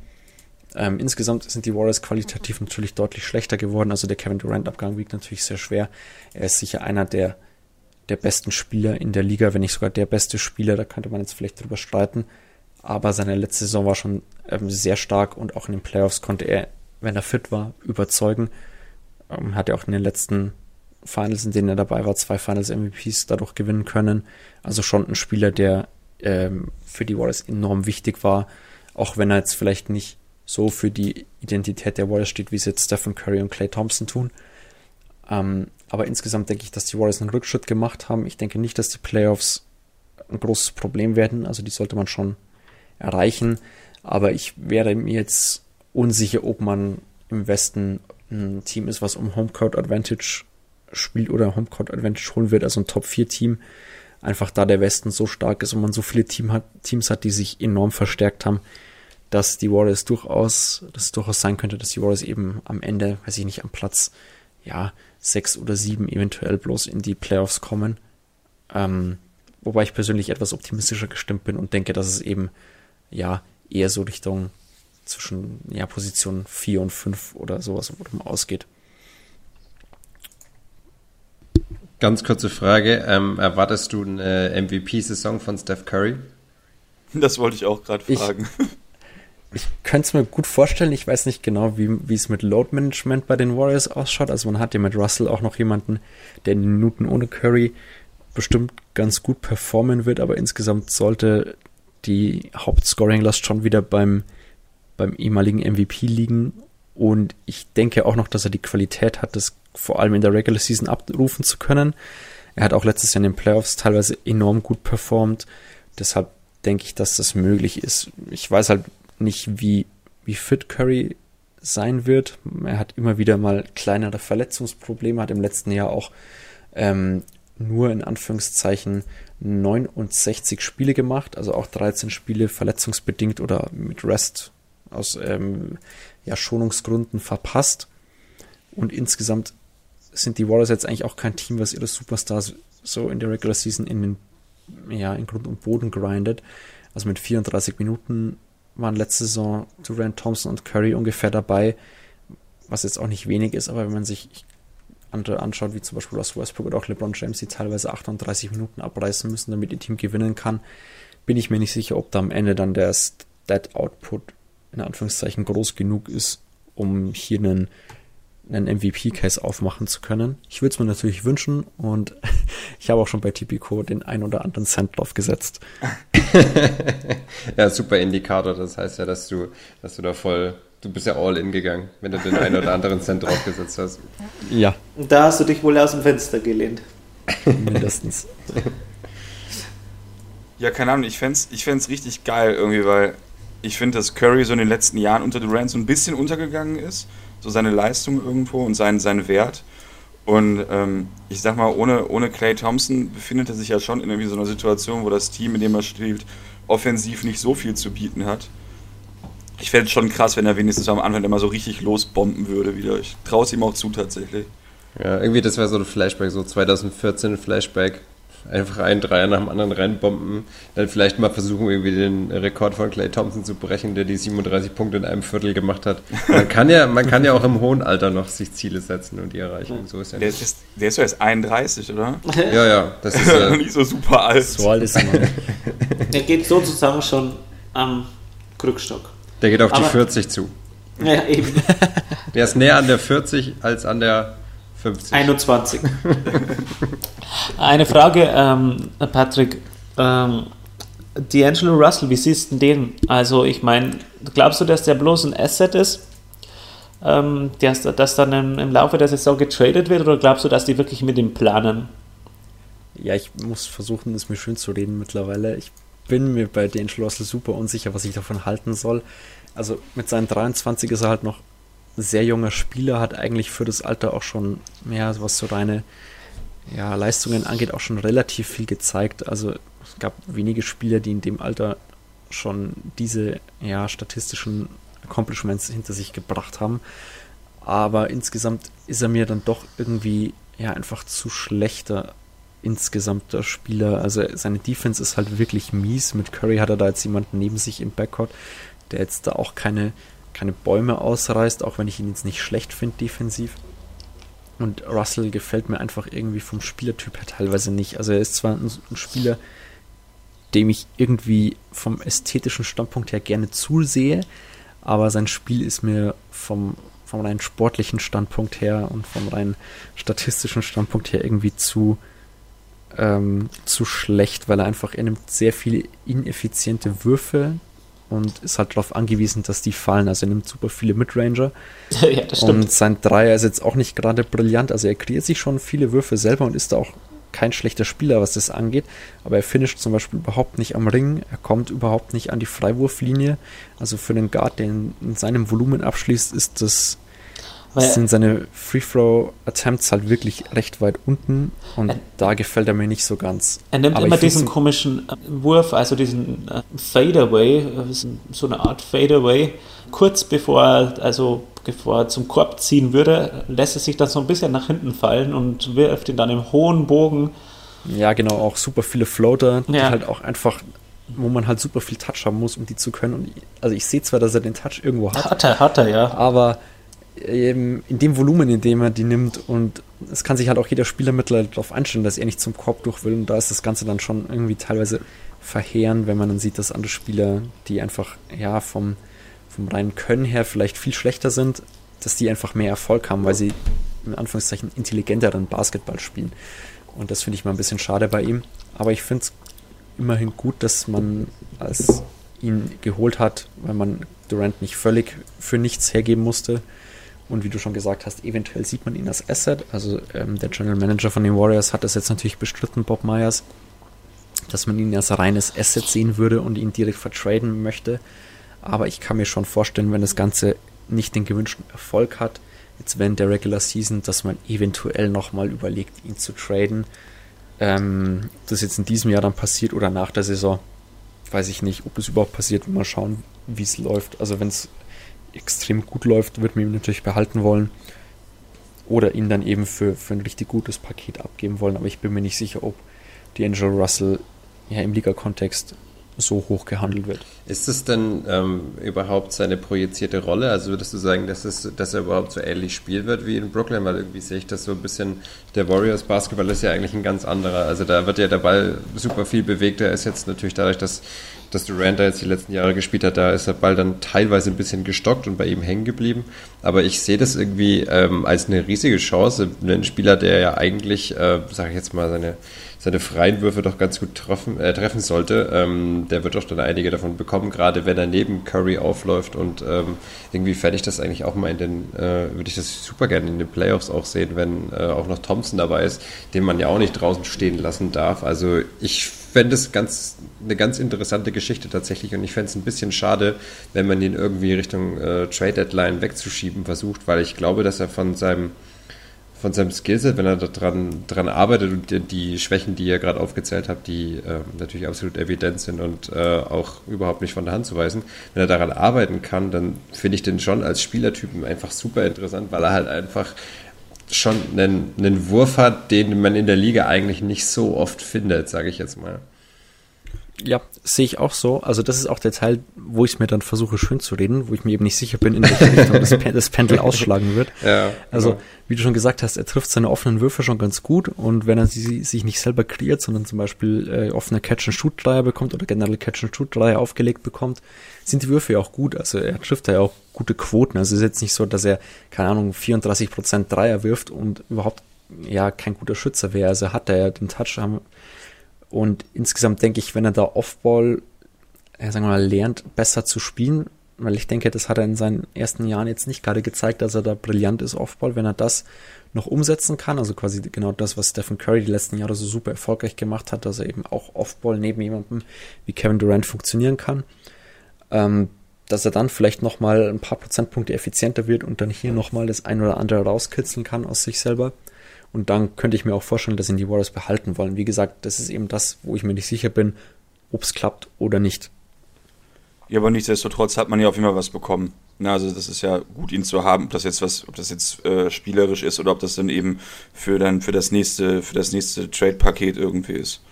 Ähm, insgesamt sind die Warriors qualitativ natürlich deutlich schlechter geworden. Also der Kevin Durant-Abgang wiegt natürlich sehr schwer. Er ist sicher einer der der besten Spieler in der Liga, wenn nicht sogar der beste Spieler, da könnte man jetzt vielleicht drüber streiten. Aber seine letzte Saison war schon ähm, sehr stark und auch in den Playoffs konnte er, wenn er fit war, überzeugen. Ähm, hat er auch in den letzten Finals, in denen er dabei war, zwei Finals MVPs dadurch gewinnen können. Also schon ein Spieler, der ähm, für die Warriors enorm wichtig war, auch wenn er jetzt vielleicht nicht so für die Identität der Warriors steht, wie es jetzt Stephen Curry und Clay Thompson tun. Ähm, aber insgesamt denke ich, dass die Warriors einen Rückschritt gemacht haben. Ich denke nicht, dass die Playoffs ein großes Problem werden. Also die sollte man schon erreichen. Aber ich wäre mir jetzt unsicher, ob man im Westen ein Team ist, was um Homecourt Advantage spielt oder Homecourt Advantage holen wird, also ein Top 4 Team. Einfach da der Westen so stark ist und man so viele Team hat, Teams hat, die sich enorm verstärkt haben, dass die Warriors durchaus, dass es durchaus sein könnte, dass die Warriors eben am Ende, weiß ich nicht, am Platz, ja, sechs oder sieben eventuell bloß in die Playoffs kommen. Ähm, wobei ich persönlich etwas optimistischer gestimmt bin und denke, dass es eben, ja, eher so Richtung zwischen, ja, Position 4 und 5 oder sowas ausgeht. Ganz kurze Frage. Ähm, erwartest du eine MVP-Saison von Steph Curry? Das wollte ich auch gerade fragen. Ich, ich könnte es mir gut vorstellen. Ich weiß nicht genau, wie, es mit Load Management bei den Warriors ausschaut. Also man hat ja mit Russell auch noch jemanden, der in den Minuten ohne Curry bestimmt ganz gut performen wird, aber insgesamt sollte die Hauptscoring-Last schon wieder beim, beim ehemaligen MVP liegen. Und ich denke auch noch, dass er die Qualität hat, das vor allem in der Regular Season abrufen zu können. Er hat auch letztes Jahr in den Playoffs teilweise enorm gut performt. Deshalb denke ich, dass das möglich ist. Ich weiß halt nicht, wie, wie fit Curry sein wird. Er hat immer wieder mal kleinere Verletzungsprobleme, hat im letzten Jahr auch ähm, nur in Anführungszeichen 69 Spiele gemacht, also auch 13 Spiele verletzungsbedingt oder mit Rest aus ähm, ja, Schonungsgründen verpasst. Und insgesamt sind die Warriors jetzt eigentlich auch kein Team, was ihre Superstars so in der Regular Season in den, ja, in Grund und Boden grindet. Also mit 34 Minuten waren letzte Saison Durant Thompson und Curry ungefähr dabei, was jetzt auch nicht wenig ist, aber wenn man sich andere anschaut, wie zum Beispiel Ross Westbrook oder auch LeBron James, die teilweise 38 Minuten abreißen müssen, damit ihr Team gewinnen kann, bin ich mir nicht sicher, ob da am Ende dann der Stat Output in Anführungszeichen groß genug ist, um hier einen einen MVP-Case aufmachen zu können. Ich würde es mir natürlich wünschen und ich habe auch schon bei Tipico den ein oder anderen Cent drauf gesetzt. ja, super Indikator. Das heißt ja, dass du, dass du da voll, du bist ja all in gegangen, wenn du den einen oder anderen Cent drauf gesetzt hast. Ja. Da hast du dich wohl aus dem Fenster gelehnt. Mindestens. Ja, keine Ahnung, ich fände es ich fänd's richtig geil irgendwie, weil ich finde, dass Curry so in den letzten Jahren unter Durant so ein bisschen untergegangen ist so seine Leistung irgendwo und seinen, seinen Wert. Und ähm, ich sag mal, ohne, ohne Clay Thompson befindet er sich ja schon in irgendwie so einer Situation, wo das Team, in dem er spielt, offensiv nicht so viel zu bieten hat. Ich fände es schon krass, wenn er wenigstens am Anfang immer so richtig losbomben würde wieder. Ich traue es ihm auch zu tatsächlich. Ja, irgendwie das wäre so ein Flashback, so 2014 Flashback einfach einen Dreier nach dem anderen reinbomben, dann vielleicht mal versuchen, irgendwie den Rekord von Clay Thompson zu brechen, der die 37 Punkte in einem Viertel gemacht hat. Man kann ja, man kann ja auch im hohen Alter noch sich Ziele setzen und die erreichen. So ist ja der, ist, der ist ja erst 31, oder? Ja, ja. Das ist ja nicht so super alt. So alt ist er. Der geht sozusagen schon am Krückstock. Der geht auf Aber, die 40 zu. Ja, eben. Der ist näher an der 40 als an der 50. 21. Eine Frage, ähm, Patrick. Ähm, D'Angelo Russell, wie siehst du den? Also, ich meine, glaubst du, dass der bloß ein Asset ist, ähm, dass, dass dann im, im, Laufe der Saison getradet wird, oder glaubst du, dass die wirklich mit ihm planen? Ja, ich muss versuchen, es mir schön zu reden mittlerweile. Ich bin mir bei D'Angelo Russell super unsicher, was ich davon halten soll. Also, mit seinen 23 ist er halt noch sehr junger Spieler, hat eigentlich für das Alter auch schon, ja, was so reine ja, Leistungen angeht, auch schon relativ viel gezeigt. Also es gab wenige Spieler, die in dem Alter schon diese ja, statistischen Accomplishments hinter sich gebracht haben. Aber insgesamt ist er mir dann doch irgendwie ja einfach zu schlechter insgesamter Spieler. Also seine Defense ist halt wirklich mies. Mit Curry hat er da jetzt jemanden neben sich im Backcourt, der jetzt da auch keine, keine Bäume ausreißt, auch wenn ich ihn jetzt nicht schlecht finde defensiv. Und Russell gefällt mir einfach irgendwie vom Spielertyp her teilweise nicht. Also er ist zwar ein, ein Spieler, dem ich irgendwie vom ästhetischen Standpunkt her gerne zusehe, aber sein Spiel ist mir vom, vom rein sportlichen Standpunkt her und vom rein statistischen Standpunkt her irgendwie zu, ähm, zu schlecht, weil er einfach, er nimmt sehr viele ineffiziente Würfe, und ist halt darauf angewiesen, dass die fallen. Also er nimmt super viele Midranger. ja, das stimmt. Und sein Dreier ist jetzt auch nicht gerade brillant. Also er kreiert sich schon viele Würfe selber und ist da auch kein schlechter Spieler, was das angeht. Aber er finisht zum Beispiel überhaupt nicht am Ring. Er kommt überhaupt nicht an die Freiwurflinie. Also für einen Guard, der in, in seinem Volumen abschließt, ist das sind seine Free-Throw-Attempts halt wirklich recht weit unten und er, da gefällt er mir nicht so ganz. Er nimmt Aber immer diesen komischen äh, Wurf, also diesen äh, Fadeaway, äh, so eine Art Fadeaway, kurz bevor er, also bevor er zum Korb ziehen würde, lässt er sich dann so ein bisschen nach hinten fallen und wirft ihn dann im hohen Bogen. Ja, genau, auch super viele Floater, die ja. halt auch einfach wo man halt super viel Touch haben muss, um die zu können. Und also ich sehe zwar, dass er den Touch irgendwo hat. Hat er, hat er, ja. Aber in dem Volumen, in dem er die nimmt und es kann sich halt auch jeder Spieler mittlerweile darauf einstellen, dass er nicht zum Korb durch will und da ist das Ganze dann schon irgendwie teilweise verheerend, wenn man dann sieht, dass andere Spieler, die einfach ja vom, vom reinen Können her vielleicht viel schlechter sind, dass die einfach mehr Erfolg haben, weil sie in Anführungszeichen intelligenteren Basketball spielen. Und das finde ich mal ein bisschen schade bei ihm. Aber ich finde es immerhin gut, dass man als ihn geholt hat, weil man Durant nicht völlig für nichts hergeben musste. Und wie du schon gesagt hast, eventuell sieht man ihn als Asset. Also ähm, der General Manager von den Warriors hat das jetzt natürlich bestritten, Bob Myers, dass man ihn als reines Asset sehen würde und ihn direkt vertraden möchte. Aber ich kann mir schon vorstellen, wenn das Ganze nicht den gewünschten Erfolg hat, jetzt während der Regular Season, dass man eventuell nochmal überlegt, ihn zu traden. Ähm, das jetzt in diesem Jahr dann passiert oder nach der Saison, weiß ich nicht, ob es überhaupt passiert. Mal schauen, wie es läuft. Also wenn es extrem gut läuft, wird man ihn natürlich behalten wollen. Oder ihn dann eben für, für ein richtig gutes Paket abgeben wollen. Aber ich bin mir nicht sicher, ob D'Angelo Russell ja im Liga-Kontext so hoch gehandelt wird. Ist es denn ähm, überhaupt seine projizierte Rolle? Also würdest du sagen, dass, es, dass er überhaupt so ähnlich spielen wird wie in Brooklyn? Weil irgendwie sehe ich das so ein bisschen, der Warriors Basketball ist ja eigentlich ein ganz anderer. Also da wird ja der Ball super viel bewegt. Er ist jetzt natürlich dadurch, dass dass Durant da jetzt die letzten Jahre gespielt hat, da ist der Ball dann teilweise ein bisschen gestockt und bei ihm hängen geblieben. Aber ich sehe das irgendwie ähm, als eine riesige Chance. Ein Spieler, der ja eigentlich, äh, sage ich jetzt mal, seine, seine freien Würfe doch ganz gut treffen, äh, treffen sollte, ähm, der wird doch dann einige davon bekommen, gerade wenn er neben Curry aufläuft und ähm, irgendwie fände ich das eigentlich auch mal in den, äh, würde ich das super gerne in den Playoffs auch sehen, wenn äh, auch noch Thompson dabei ist, den man ja auch nicht draußen stehen lassen darf. Also ich fände es ganz, eine ganz interessante Geschichte tatsächlich. Und ich fände es ein bisschen schade, wenn man ihn irgendwie Richtung äh, Trade Deadline wegzuschieben versucht, weil ich glaube, dass er von seinem von seinem Skillset, wenn er daran dran arbeitet und die, die Schwächen, die ihr gerade aufgezählt habt, die äh, natürlich absolut evident sind und äh, auch überhaupt nicht von der Hand zu weisen, wenn er daran arbeiten kann, dann finde ich den schon als Spielertypen einfach super interessant, weil er halt einfach schon einen, einen Wurf hat, den man in der Liga eigentlich nicht so oft findet, sage ich jetzt mal. Ja, sehe ich auch so. Also das ist auch der Teil, wo ich es mir dann versuche schön zu reden, wo ich mir eben nicht sicher bin, in welche Richtung das, das Pendel ausschlagen wird. Ja, also genau. wie du schon gesagt hast, er trifft seine offenen Würfe schon ganz gut und wenn er sie sich nicht selber kreiert, sondern zum Beispiel äh, offene Catch-and-Shoot-Dreier bekommt oder generell Catch-and-Shoot-Dreier aufgelegt bekommt, sind die Würfe ja auch gut. Also er trifft ja auch gute Quoten. Also es ist jetzt nicht so, dass er, keine Ahnung, 34% Dreier wirft und überhaupt ja kein guter Schützer wäre. Also hat er ja den Touch, haben und insgesamt denke ich, wenn er da Offball, ja, sagen wir mal, lernt, besser zu spielen, weil ich denke, das hat er in seinen ersten Jahren jetzt nicht gerade gezeigt, dass er da brillant ist, Offball, wenn er das noch umsetzen kann, also quasi genau das, was Stephen Curry die letzten Jahre so super erfolgreich gemacht hat, dass er eben auch Offball neben jemandem wie Kevin Durant funktionieren kann, ähm, dass er dann vielleicht nochmal ein paar Prozentpunkte effizienter wird und dann hier nochmal das ein oder andere rauskitzeln kann aus sich selber. Und dann könnte ich mir auch vorstellen, dass ihn die Warriors behalten wollen. Wie gesagt, das ist eben das, wo ich mir nicht sicher bin, ob es klappt oder nicht. Ja, aber nichtsdestotrotz hat man ja auf jeden Fall was bekommen. Na, also das ist ja gut, ihn zu haben, ob das jetzt was, ob das jetzt äh, spielerisch ist oder ob das dann eben für dann für das nächste, für das nächste Trade-Paket irgendwie ist.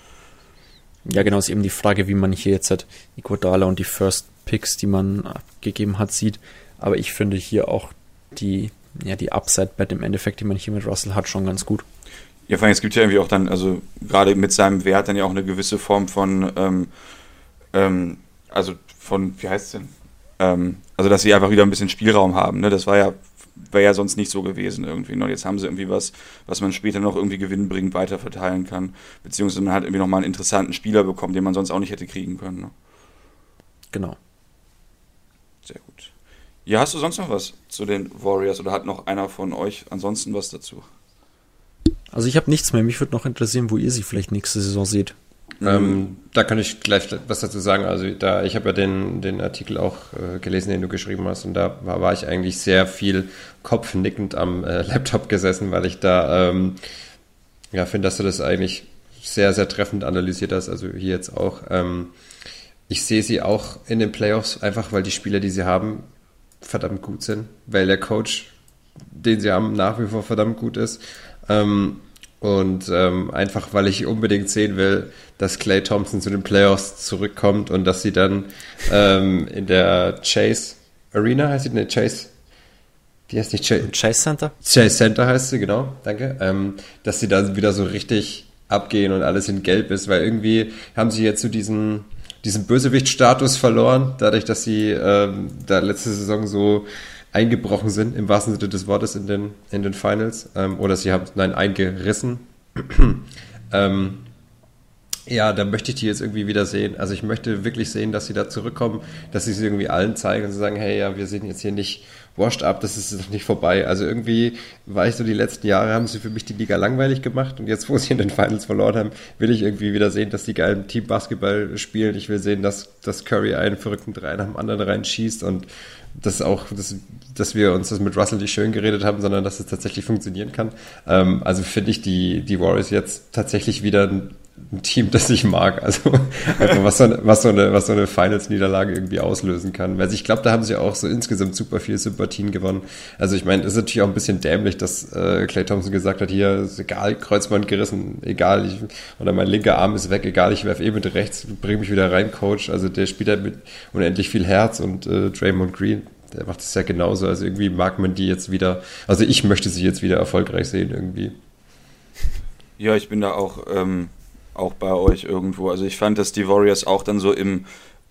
Ja, genau, ist eben die Frage, wie man hier jetzt hat Iguodala und die First Picks, die man abgegeben hat, sieht. Aber ich finde hier auch die ja, die Upside-Bet im Endeffekt, die man hier mit Russell hat, schon ganz gut. Ja, vor allem, es gibt ja irgendwie auch dann, also gerade mit seinem Wert dann ja auch eine gewisse Form von, ähm, ähm, also von, wie heißt es denn? Ähm, also, dass sie einfach wieder ein bisschen Spielraum haben, ne? Das war ja, wäre ja sonst nicht so gewesen irgendwie. Und jetzt haben sie irgendwie was, was man später noch irgendwie gewinnbringend weiter verteilen kann. Beziehungsweise man hat irgendwie nochmal einen interessanten Spieler bekommen, den man sonst auch nicht hätte kriegen können. Ne? Genau. Sehr gut. Ja, hast du sonst noch was zu den Warriors oder hat noch einer von euch ansonsten was dazu? Also ich habe nichts mehr. Mich würde noch interessieren, wo ihr sie vielleicht nächste Saison seht. Ähm, da kann ich gleich was dazu sagen. Also da, ich habe ja den, den Artikel auch äh, gelesen, den du geschrieben hast, und da war, war ich eigentlich sehr viel kopfnickend am äh, Laptop gesessen, weil ich da ähm, ja finde, dass du das eigentlich sehr, sehr treffend analysiert hast. Also hier jetzt auch. Ähm, ich sehe sie auch in den Playoffs, einfach weil die Spieler, die sie haben, verdammt gut sind, weil der Coach, den sie haben, nach wie vor verdammt gut ist. Ähm, und ähm, einfach, weil ich unbedingt sehen will, dass Clay Thompson zu den Playoffs zurückkommt und dass sie dann ähm, in der Chase Arena heißt sie, ne, Chase, die heißt nicht Chase, Chase Center? Chase Center heißt sie, genau, danke. Ähm, dass sie da wieder so richtig abgehen und alles in Gelb ist, weil irgendwie haben sie jetzt so diesen, diesen Bösewicht-Status verloren, dadurch, dass sie ähm, da letzte Saison so eingebrochen sind, im wahrsten Sinne des Wortes in den, in den Finals. Ähm, oder sie haben, nein, eingerissen. ähm, ja, da möchte ich die jetzt irgendwie wieder sehen. Also ich möchte wirklich sehen, dass sie da zurückkommen, dass sie es irgendwie allen zeigen und sagen, hey, ja, wir sind jetzt hier nicht washed up, das ist noch nicht vorbei. Also irgendwie war ich so, die letzten Jahre haben sie für mich die Liga langweilig gemacht und jetzt, wo sie in den Finals verloren haben, will ich irgendwie wieder sehen, dass die geilen Team Basketball spielen. Ich will sehen, dass, dass Curry einen verrückten Drei nach dem anderen reinschießt und dass auch, dass, dass wir uns das mit Russell nicht schön geredet haben, sondern dass es tatsächlich funktionieren kann. Ähm, also finde ich die, die Warriors jetzt tatsächlich wieder ein ein Team, das ich mag. Also einfach was so eine, was so eine, was so eine Finals-Niederlage irgendwie auslösen kann. Also ich glaube, da haben sie auch so insgesamt super viele Sympathien gewonnen. Also ich meine, es ist natürlich auch ein bisschen dämlich, dass äh, Clay Thompson gesagt hat, hier ist egal, Kreuzband gerissen, egal, ich, oder mein linker Arm ist weg, egal, ich werfe eh mit rechts, bring mich wieder rein, Coach. Also der spielt halt mit unendlich viel Herz und äh, Draymond Green, der macht es ja genauso. Also irgendwie mag man die jetzt wieder, also ich möchte sie jetzt wieder erfolgreich sehen irgendwie. Ja, ich bin da auch ähm, auch bei euch irgendwo. Also ich fand, dass die Warriors auch dann so im,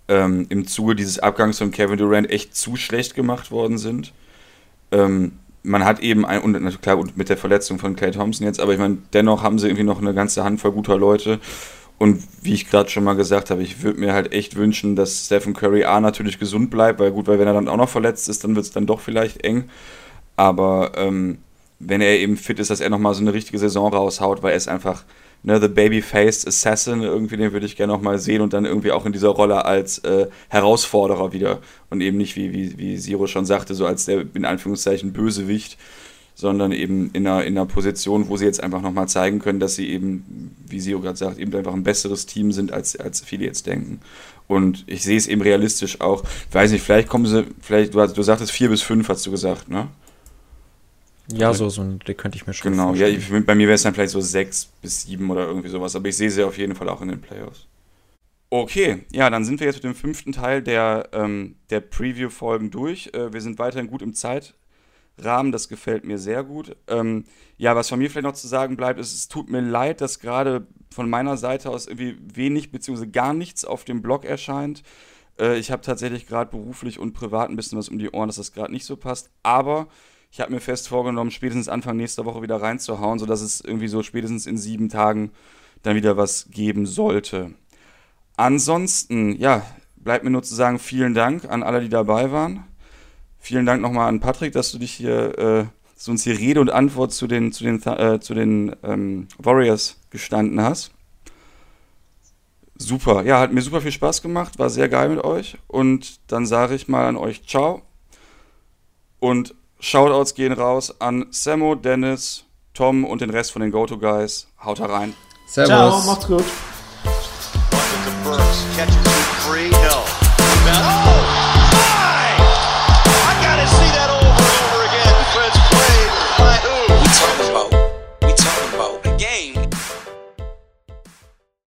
ähm, im Zuge dieses Abgangs von Kevin Durant echt zu schlecht gemacht worden sind. Ähm, man hat eben, ein, und klar, und mit der Verletzung von Clay Thompson jetzt, aber ich meine, dennoch haben sie irgendwie noch eine ganze Handvoll guter Leute. Und wie ich gerade schon mal gesagt habe, ich würde mir halt echt wünschen, dass Stephen Curry A natürlich gesund bleibt, weil gut, weil wenn er dann auch noch verletzt ist, dann wird es dann doch vielleicht eng. Aber ähm, wenn er eben fit ist, dass er nochmal so eine richtige Saison raushaut, weil er ist einfach, ne, The Baby-Faced Assassin, irgendwie den würde ich gerne nochmal sehen und dann irgendwie auch in dieser Rolle als äh, Herausforderer wieder und eben nicht, wie, wie, wie Siro schon sagte, so als der in Anführungszeichen Bösewicht, sondern eben in einer, in einer Position, wo sie jetzt einfach nochmal zeigen können, dass sie eben, wie Siro gerade sagt, eben einfach ein besseres Team sind, als, als viele jetzt denken. Und ich sehe es eben realistisch auch. Weiß nicht, vielleicht kommen sie, vielleicht, du, du sagtest vier bis fünf, hast du gesagt, ne? Ja, so, so ein, den könnte ich mir schon Genau, ja, ich, bei mir wäre es dann vielleicht so sechs bis sieben oder irgendwie sowas, aber ich sehe sie auf jeden Fall auch in den Playoffs. Okay, ja, dann sind wir jetzt mit dem fünften Teil der, ähm, der Preview-Folgen durch. Äh, wir sind weiterhin gut im Zeitrahmen, das gefällt mir sehr gut. Ähm, ja, was von mir vielleicht noch zu sagen bleibt, ist, es tut mir leid, dass gerade von meiner Seite aus irgendwie wenig bzw. gar nichts auf dem Blog erscheint. Äh, ich habe tatsächlich gerade beruflich und privat ein bisschen was um die Ohren, dass das gerade nicht so passt, aber ich habe mir fest vorgenommen, spätestens Anfang nächster Woche wieder reinzuhauen, sodass es irgendwie so spätestens in sieben Tagen dann wieder was geben sollte. Ansonsten, ja, bleibt mir nur zu sagen, vielen Dank an alle, die dabei waren. Vielen Dank nochmal an Patrick, dass du dich hier, äh, dass du uns hier Rede und Antwort zu den, zu den, äh, zu den ähm, Warriors gestanden hast. Super, ja, hat mir super viel Spaß gemacht, war sehr geil mit euch. Und dann sage ich mal an euch Ciao und Shoutouts gehen raus an Sammo, Dennis, Tom und den Rest von den Go-To-Guys. Haut rein. Servus. Ciao, macht's gut.